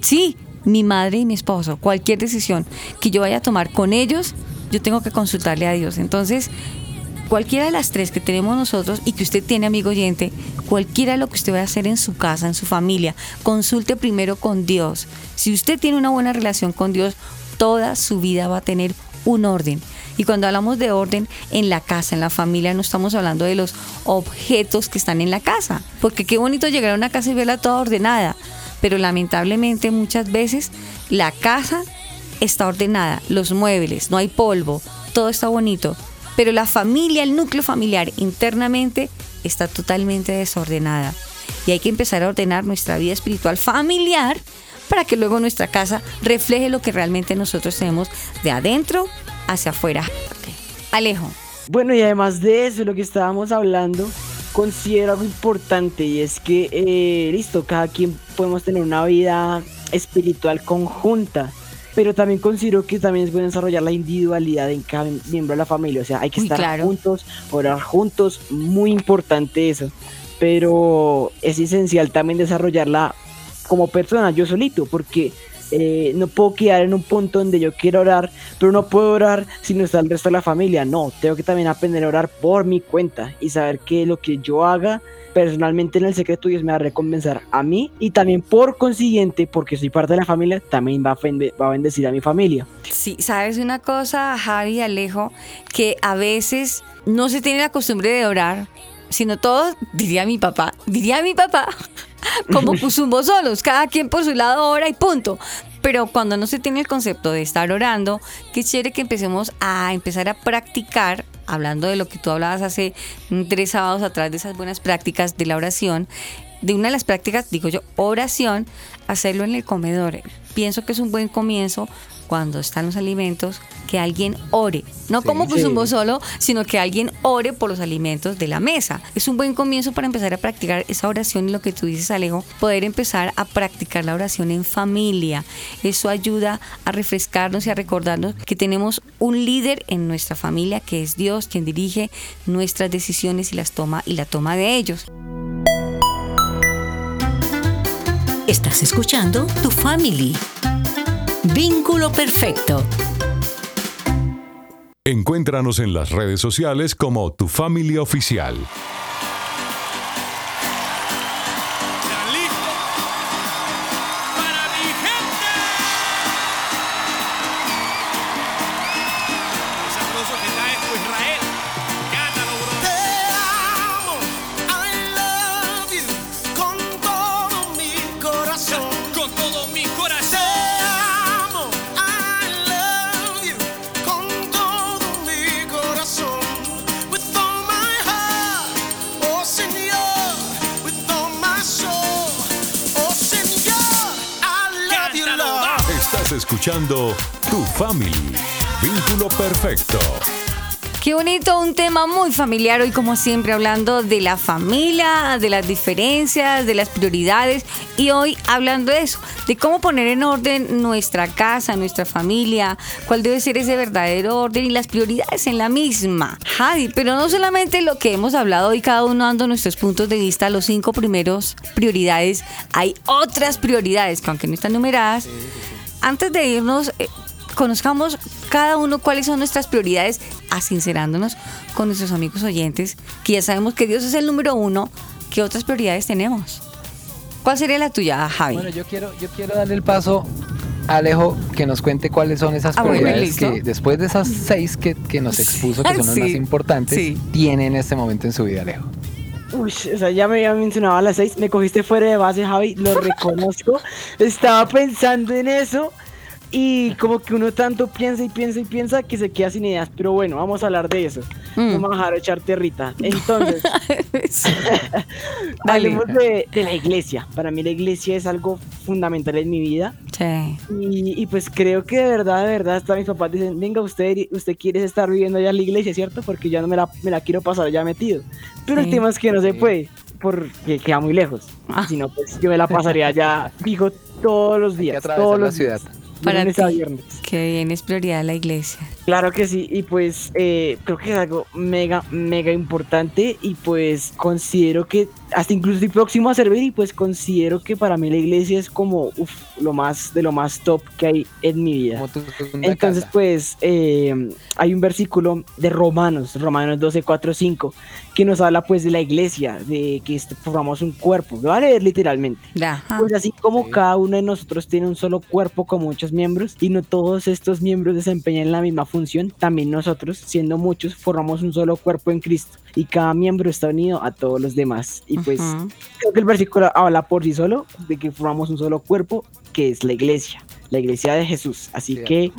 Speaker 3: Sí, mi madre y mi esposo, cualquier decisión que yo vaya a tomar con ellos, yo tengo que consultarle a Dios. Entonces, cualquiera de las tres que tenemos nosotros y que usted tiene, amigo oyente, cualquiera de lo que usted vaya a hacer en su casa, en su familia, consulte primero con Dios. Si usted tiene una buena relación con Dios, toda su vida va a tener un orden. Y cuando hablamos de orden en la casa, en la familia, no estamos hablando de los objetos que están en la casa. Porque qué bonito llegar a una casa y verla toda ordenada. Pero lamentablemente muchas veces la casa está ordenada, los muebles, no hay polvo, todo está bonito. Pero la familia, el núcleo familiar internamente está totalmente desordenada. Y hay que empezar a ordenar nuestra vida espiritual familiar para que luego nuestra casa refleje lo que realmente nosotros tenemos de adentro hacia afuera. Alejo.
Speaker 5: Bueno, y además de eso, lo que estábamos hablando, considero algo importante y es que, eh, listo, cada quien podemos tener una vida espiritual conjunta, pero también considero que también es bueno desarrollar la individualidad en cada miembro de la familia, o sea, hay que estar
Speaker 3: claro.
Speaker 5: juntos, orar juntos, muy importante eso, pero es esencial también desarrollarla como persona, yo solito, porque eh, no puedo quedar en un punto donde yo quiero orar, pero no puedo orar si no está el resto de la familia. No, tengo que también aprender a orar por mi cuenta y saber que lo que yo haga personalmente en el secreto Dios me va a recompensar a mí y también por consiguiente, porque soy parte de la familia, también va a, va a bendecir a mi familia.
Speaker 3: Sí, sabes una cosa, Javi Alejo, que a veces no se tiene la costumbre de orar, sino todo, diría mi papá, diría mi papá, como pusumbos solos, cada quien por su lado ora y punto. Pero cuando no se tiene el concepto de estar orando, qué chévere que empecemos a empezar a practicar, hablando de lo que tú hablabas hace tres sábados atrás, de esas buenas prácticas de la oración, de una de las prácticas, digo yo, oración, hacerlo en el comedor. Pienso que es un buen comienzo cuando están los alimentos, que alguien ore. No
Speaker 4: Sí,
Speaker 3: como pues
Speaker 5: sí.
Speaker 3: solo, sino que alguien ore por los alimentos de la mesa. Es un buen comienzo para empezar a practicar esa oración y lo que tú dices, Alejo, poder empezar a practicar la oración en familia. Eso ayuda a refrescarnos y a recordarnos que tenemos un líder en nuestra familia, que es Dios, quien dirige nuestras decisiones y las toma y la toma de ellos.
Speaker 2: Estás escuchando Tu Family. Vínculo perfecto.
Speaker 7: Encuéntranos en las redes sociales como Tu Familia Oficial. Tu Family. Vínculo perfecto.
Speaker 3: Qué bonito, un tema muy familiar hoy como siempre hablando de la familia, de las diferencias, de las prioridades y hoy hablando de eso, de cómo poner en orden nuestra casa, nuestra familia, cuál debe ser ese verdadero orden y las prioridades en la misma. Javi, pero no solamente lo que hemos hablado hoy, cada uno dando nuestros puntos de vista, los cinco primeros prioridades, hay otras prioridades que aunque no están numeradas, antes de irnos, eh, conozcamos cada uno cuáles son nuestras prioridades asincerándonos con nuestros amigos oyentes, que ya sabemos que Dios es el número uno, ¿qué otras prioridades tenemos? ¿Cuál sería la tuya, Javi?
Speaker 4: Bueno, yo quiero, yo quiero darle el paso a Alejo que nos cuente cuáles son esas
Speaker 3: Ah,
Speaker 4: prioridades que después de esas seis que, que nos expuso, que son las más importantes,
Speaker 3: sí.
Speaker 4: tiene en este momento en su vida, Alejo.
Speaker 5: Uy, o sea, ya me había mencionado a las seis, me cogiste fuera de base, Javi, lo reconozco. Estaba pensando en eso y como que uno tanto piensa y piensa y piensa que se queda sin ideas. Pero bueno, vamos a hablar de eso.
Speaker 3: Mm.
Speaker 5: Vamos a dejar de echar tierrita. Entonces,
Speaker 3: Dale.
Speaker 5: hablemos de, de la iglesia. Para mí la iglesia es algo fundamental en mi vida.
Speaker 3: Sí.
Speaker 5: Y, y pues creo que de verdad, de verdad, hasta mis papás dicen, venga, usted, usted quiere estar viviendo allá en la iglesia, ¿cierto? Porque ya no me la, me la quiero pasar ya metido. Pero el
Speaker 3: Sí.
Speaker 5: tema es que no se puede, porque queda muy lejos.
Speaker 3: Ah.
Speaker 5: Si no, pues yo me la pasaría ya fijo todos los
Speaker 4: Hay que
Speaker 5: días. todos
Speaker 4: la
Speaker 5: los
Speaker 4: ciudad.
Speaker 5: días,
Speaker 3: Para
Speaker 5: a
Speaker 3: ti.
Speaker 5: viernes.
Speaker 3: Que bien es prioridad la iglesia.
Speaker 5: Claro que sí, y pues eh, creo que es algo mega, mega importante y pues considero que hasta incluso estoy próximo a servir y pues considero que para mí la iglesia es como uf, lo más de lo más top que hay en mi vida. Entonces,
Speaker 4: casa.
Speaker 5: pues, eh, hay un versículo de Romanos, Romanos 12, 4, 5, que nos habla, pues, de la iglesia, de que formamos un cuerpo. Lo voy a leer literalmente.
Speaker 3: Ajá.
Speaker 5: Pues así como cada uno de nosotros tiene un solo cuerpo con muchos miembros y no todos estos miembros desempeñan la misma función, también nosotros, siendo muchos, formamos un solo cuerpo en Cristo y cada miembro está unido a todos los demás. Y pues
Speaker 3: Ujú.
Speaker 5: creo que el versículo habla por sí solo de que formamos un solo cuerpo, que es la iglesia, la iglesia de Jesús. Así que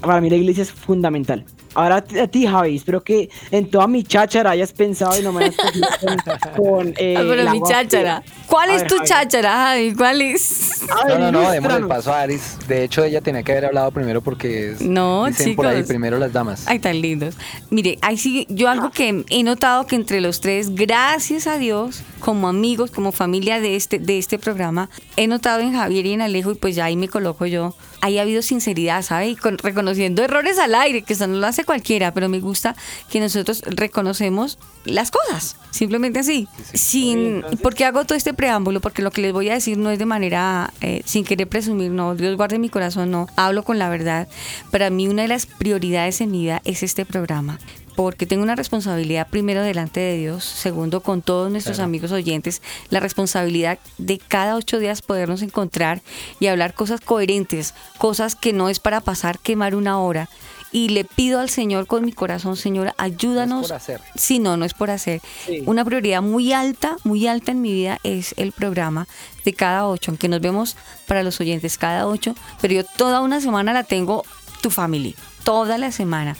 Speaker 5: para mí la iglesia es fundamental. Ahora a ti- Javi, espero que en toda mi cháchara hayas pensado y no me hayas con, con, eh,
Speaker 3: Ah, pero mi cháchara. ¿Cuál
Speaker 5: A
Speaker 3: es
Speaker 5: ver,
Speaker 3: tu
Speaker 5: Javi.
Speaker 3: cháchara, Javi? ¿Cuál es?
Speaker 4: No, no, no, démosle el paso a Aris. De hecho, ella tenía que haber hablado primero porque es,
Speaker 3: No,
Speaker 4: dicen por ahí
Speaker 3: chicos.
Speaker 4: primero las damas.
Speaker 3: Ay, tan lindos. Mire, ahí sí, yo algo que he notado que entre los tres, gracias a Dios, como amigos, como familia de este, de este programa, he notado en Javier y en Alejo, y pues ya ahí me coloco yo, ahí ha habido sinceridad, ¿sabe? Y con- reconociendo errores al aire, que eso no lo hace cualquiera, pero me gusta que nosotros reconocemos las cosas, simplemente así. Sin, ¿Por qué hago todo este preámbulo? Porque lo que les voy a decir no es de manera, eh, sin querer presumir, no, Dios guarde mi corazón, no, hablo con la verdad. Para mí una de las prioridades en mi vida es este programa. Porque tengo una responsabilidad primero delante de Dios, segundo con todos nuestros
Speaker 4: Claro.
Speaker 3: amigos oyentes, la responsabilidad de cada ocho días podernos encontrar y hablar cosas coherentes, cosas que no es para pasar, quemar una hora. Y le pido al Señor con mi corazón, Señor, ayúdanos.
Speaker 4: por hacer.
Speaker 3: Sí, no, no es por hacer.
Speaker 5: Sí.
Speaker 3: Una prioridad muy alta, muy alta en mi vida es el programa de cada ocho, aunque nos vemos para los oyentes cada ocho, pero yo toda una semana la tengo tu family, toda la semana.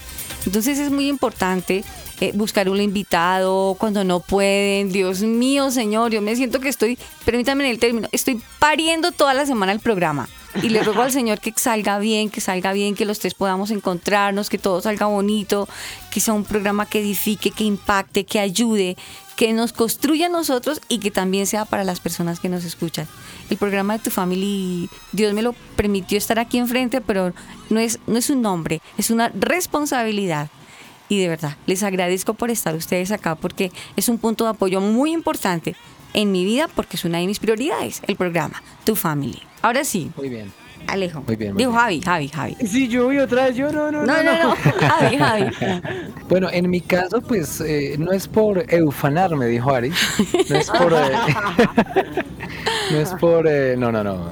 Speaker 3: Entonces es muy importante eh, buscar un invitado cuando no pueden. Dios mío, Señor, yo me siento que estoy, permítame en el término, estoy pariendo toda la semana el programa. Y le ruego al Señor que salga bien, que salga bien, que los tres podamos encontrarnos, que todo salga bonito, que sea un programa que edifique, que impacte, que ayude, que nos construya a nosotros y que también sea para las personas que nos escuchan. El programa de Tu Family, Dios me lo permitió estar aquí enfrente, pero no es, no es un nombre, es una responsabilidad. Y de verdad, les agradezco por estar ustedes acá porque es un punto de apoyo muy importante en mi vida porque es una de mis prioridades, el programa Tu Family. Ahora sí,
Speaker 4: Muy bien.
Speaker 3: Alejo.
Speaker 4: Muy bien, muy
Speaker 3: Digo
Speaker 4: bien.
Speaker 3: Javi, Javi, Javi.
Speaker 5: Sí, yo y otra vez yo, no, no,
Speaker 3: No, no, no. Javi, Javi.
Speaker 4: Bueno, en mi caso, pues eh, no es por eufanar, me dijo Ari. No es por. eh, no es por. eh, no, no, no.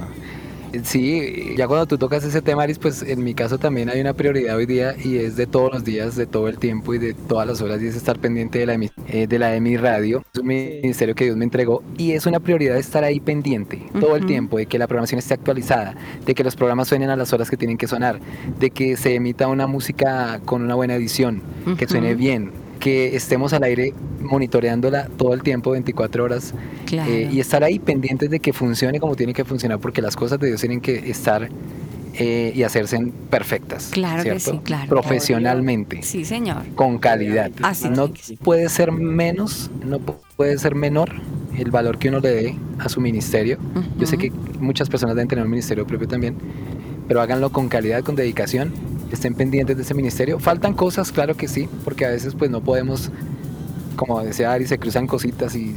Speaker 4: Sí, ya cuando tú tocas ese tema, Aris, pues en mi caso también hay una prioridad hoy día y es de todos los días, de todo el tiempo y de todas las horas y es estar pendiente de la, eh, de la de mi radio. Es un ministerio que Dios me entregó y es una prioridad estar ahí pendiente todo el tiempo, de que la programación esté actualizada, de que los programas suenen a las horas que tienen que sonar, de que se emita una música con una buena edición, que suene bien, que estemos al aire monitoreándola todo el tiempo, 24 horas,
Speaker 3: Claro.
Speaker 4: eh, y estar ahí pendientes de que funcione como tiene que funcionar, porque las cosas de Dios tienen que estar eh, y hacerse perfectas.
Speaker 3: Claro que
Speaker 4: ¿cierto?
Speaker 3: sí, claro.
Speaker 4: Profesionalmente,
Speaker 3: Sí, señor.
Speaker 4: con calidad.
Speaker 3: Así
Speaker 4: no
Speaker 3: que
Speaker 4: puede ser menos, no pu- puede ser menor el valor que uno le dé a su ministerio. Yo sé que muchas personas deben tener un ministerio propio también, pero háganlo con calidad, con dedicación, estén pendientes de ese ministerio. Faltan cosas, claro que sí, porque a veces pues no podemos, como decía Ari, se cruzan cositas y,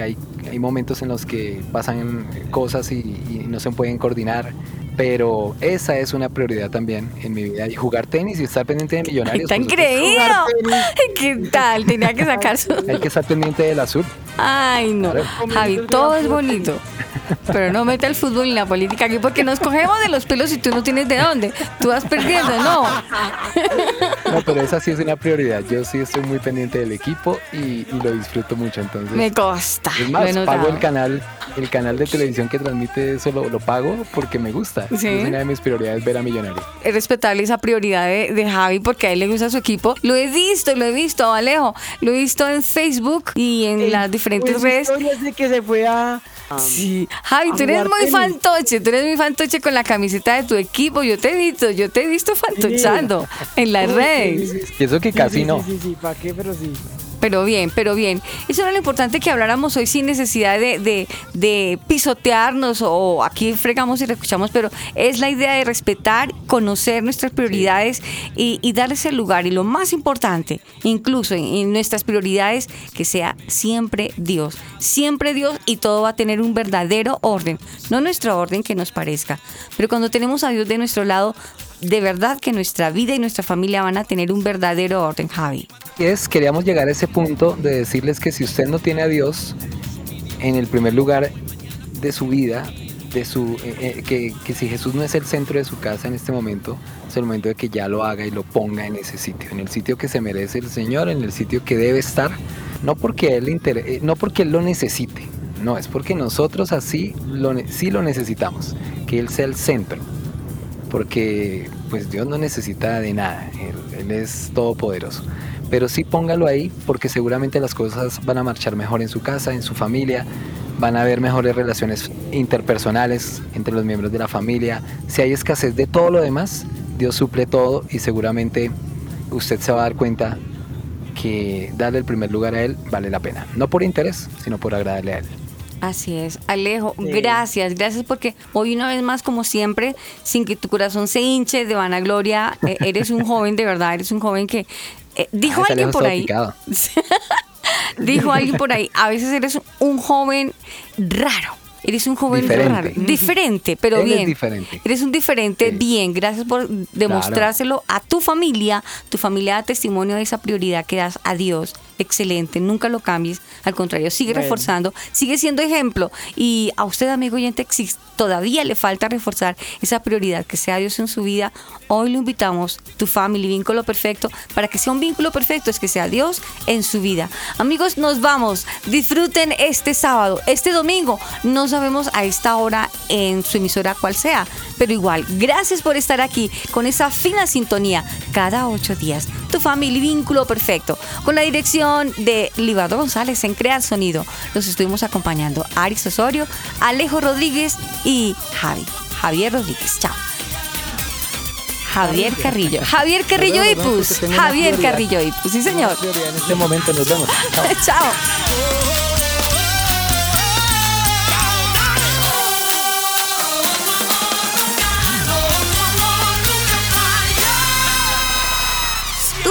Speaker 4: hay, hay momentos en los que pasan cosas y no se pueden coordinar, Pero esa es una prioridad también en mi vida. Y jugar tenis y estar pendiente de millonarios.
Speaker 3: Está increíble. ¿Qué tal? Tenía que sacar su...
Speaker 4: Hay que estar pendiente del azul.
Speaker 3: Ay, no. Javi, todo es bonito. Pero no mete el fútbol y la política aquí porque nos cogemos de los pelos y tú no tienes de dónde. Tú vas perdiendo, no.
Speaker 4: No, pero esa sí es una prioridad. Yo sí estoy muy pendiente del equipo y, y lo disfruto mucho. Entonces,
Speaker 3: Me costa.
Speaker 4: es más, pago el canal, el canal de televisión que transmite eso lo, lo pago porque me gusta.
Speaker 3: Sí.
Speaker 4: Es una de mis prioridades ver a Millonarios.
Speaker 3: Es respetable esa prioridad de, de Javi porque a él le gusta su equipo. Lo he visto, lo he visto, Alejo. Lo he visto en Facebook y en las diferentes redes.
Speaker 5: historias de que se fue a. a-
Speaker 3: Sí, Javi, tú eres muy
Speaker 5: tenis.
Speaker 3: fantoche, tú eres muy fantoche con la camiseta de tu equipo. Yo te he visto, yo te he visto fantochando en las redes.
Speaker 5: sí, sí, sí.
Speaker 4: Y eso que
Speaker 5: Sí,
Speaker 4: casi
Speaker 5: sí,
Speaker 4: no.
Speaker 5: Sí, sí, sí, ¿para qué? Pero sí.
Speaker 3: Pero bien, pero bien. Eso era lo importante que habláramos hoy sin necesidad de, pisotearnos o aquí fregamos y escuchamos, pero es la idea de respetar, conocer nuestras prioridades y, darles el lugar. Y lo más importante, incluso en, en nuestras prioridades, que sea siempre Dios. Siempre Dios y todo va a tener un verdadero orden. No nuestro orden que nos parezca, pero cuando tenemos a Dios de nuestro lado, de verdad que nuestra vida y nuestra familia van a tener un verdadero orden, Javi.
Speaker 4: Es, queríamos llegar a ese punto de decirles que si usted no tiene a Dios en el primer lugar de su vida, de su, eh, eh, que, que si Jesús no es el centro de su casa en este momento, es el momento de que ya lo haga y lo ponga en ese sitio, en el sitio que se merece el Señor, en el sitio que debe estar, no porque Él, inter- eh, no porque él lo necesite, no, es porque nosotros así lo, sí lo necesitamos, que Él sea el centro porque pues Dios no necesita de nada, Él, Él es todopoderoso. Pero sí póngalo ahí porque seguramente las cosas van a marchar mejor en su casa, en su familia, van a haber mejores relaciones interpersonales entre los miembros de la familia. Si hay escasez de todo lo demás, Dios suple todo y seguramente usted se va a dar cuenta que darle el primer lugar a Él vale la pena. No por interés, sino por agradarle a Él.
Speaker 3: Así es, Alejo,
Speaker 5: Sí.
Speaker 3: gracias, gracias porque hoy una vez más, como siempre, sin que tu corazón se hinche de vanagloria, eh, eres un joven de verdad, eres un joven que eh, dijo alguien por ahí, dijo alguien por ahí, a veces eres un joven raro. Eres un joven
Speaker 4: Diferente.
Speaker 3: raro, diferente, pero
Speaker 4: Él es
Speaker 3: bien.
Speaker 4: diferente.
Speaker 3: Eres un diferente
Speaker 4: Sí.
Speaker 3: bien. Gracias por demostrárselo a tu familia. Tu familia da testimonio de esa prioridad que das a Dios. Excelente, nunca lo cambies. Al contrario, sigue
Speaker 5: Bueno.
Speaker 3: reforzando, sigue siendo ejemplo. Y a usted, amigo oyente, si todavía le falta reforzar esa prioridad que sea Dios en su vida, hoy lo invitamos, tu family, vínculo perfecto, para que sea un vínculo perfecto, es que sea Dios en su vida. Amigos, nos vamos. Disfruten este sábado, este domingo. No sabemos a esta hora en su emisora cuál sea, pero igual, gracias por estar aquí con esa fina sintonía cada ocho días. Tu family, vínculo perfecto, con la dirección de Libardo González en Crear Sonido. Los estuvimos acompañando Aris Osorio, Alejo Rodríguez y Javi. Javier Rodríguez. Chao. Javier Carrillo. Javier Carrillo Ipus. Javier. Carrillo Ipus. Sí, señor.
Speaker 4: En este momento nos vemos. Chao.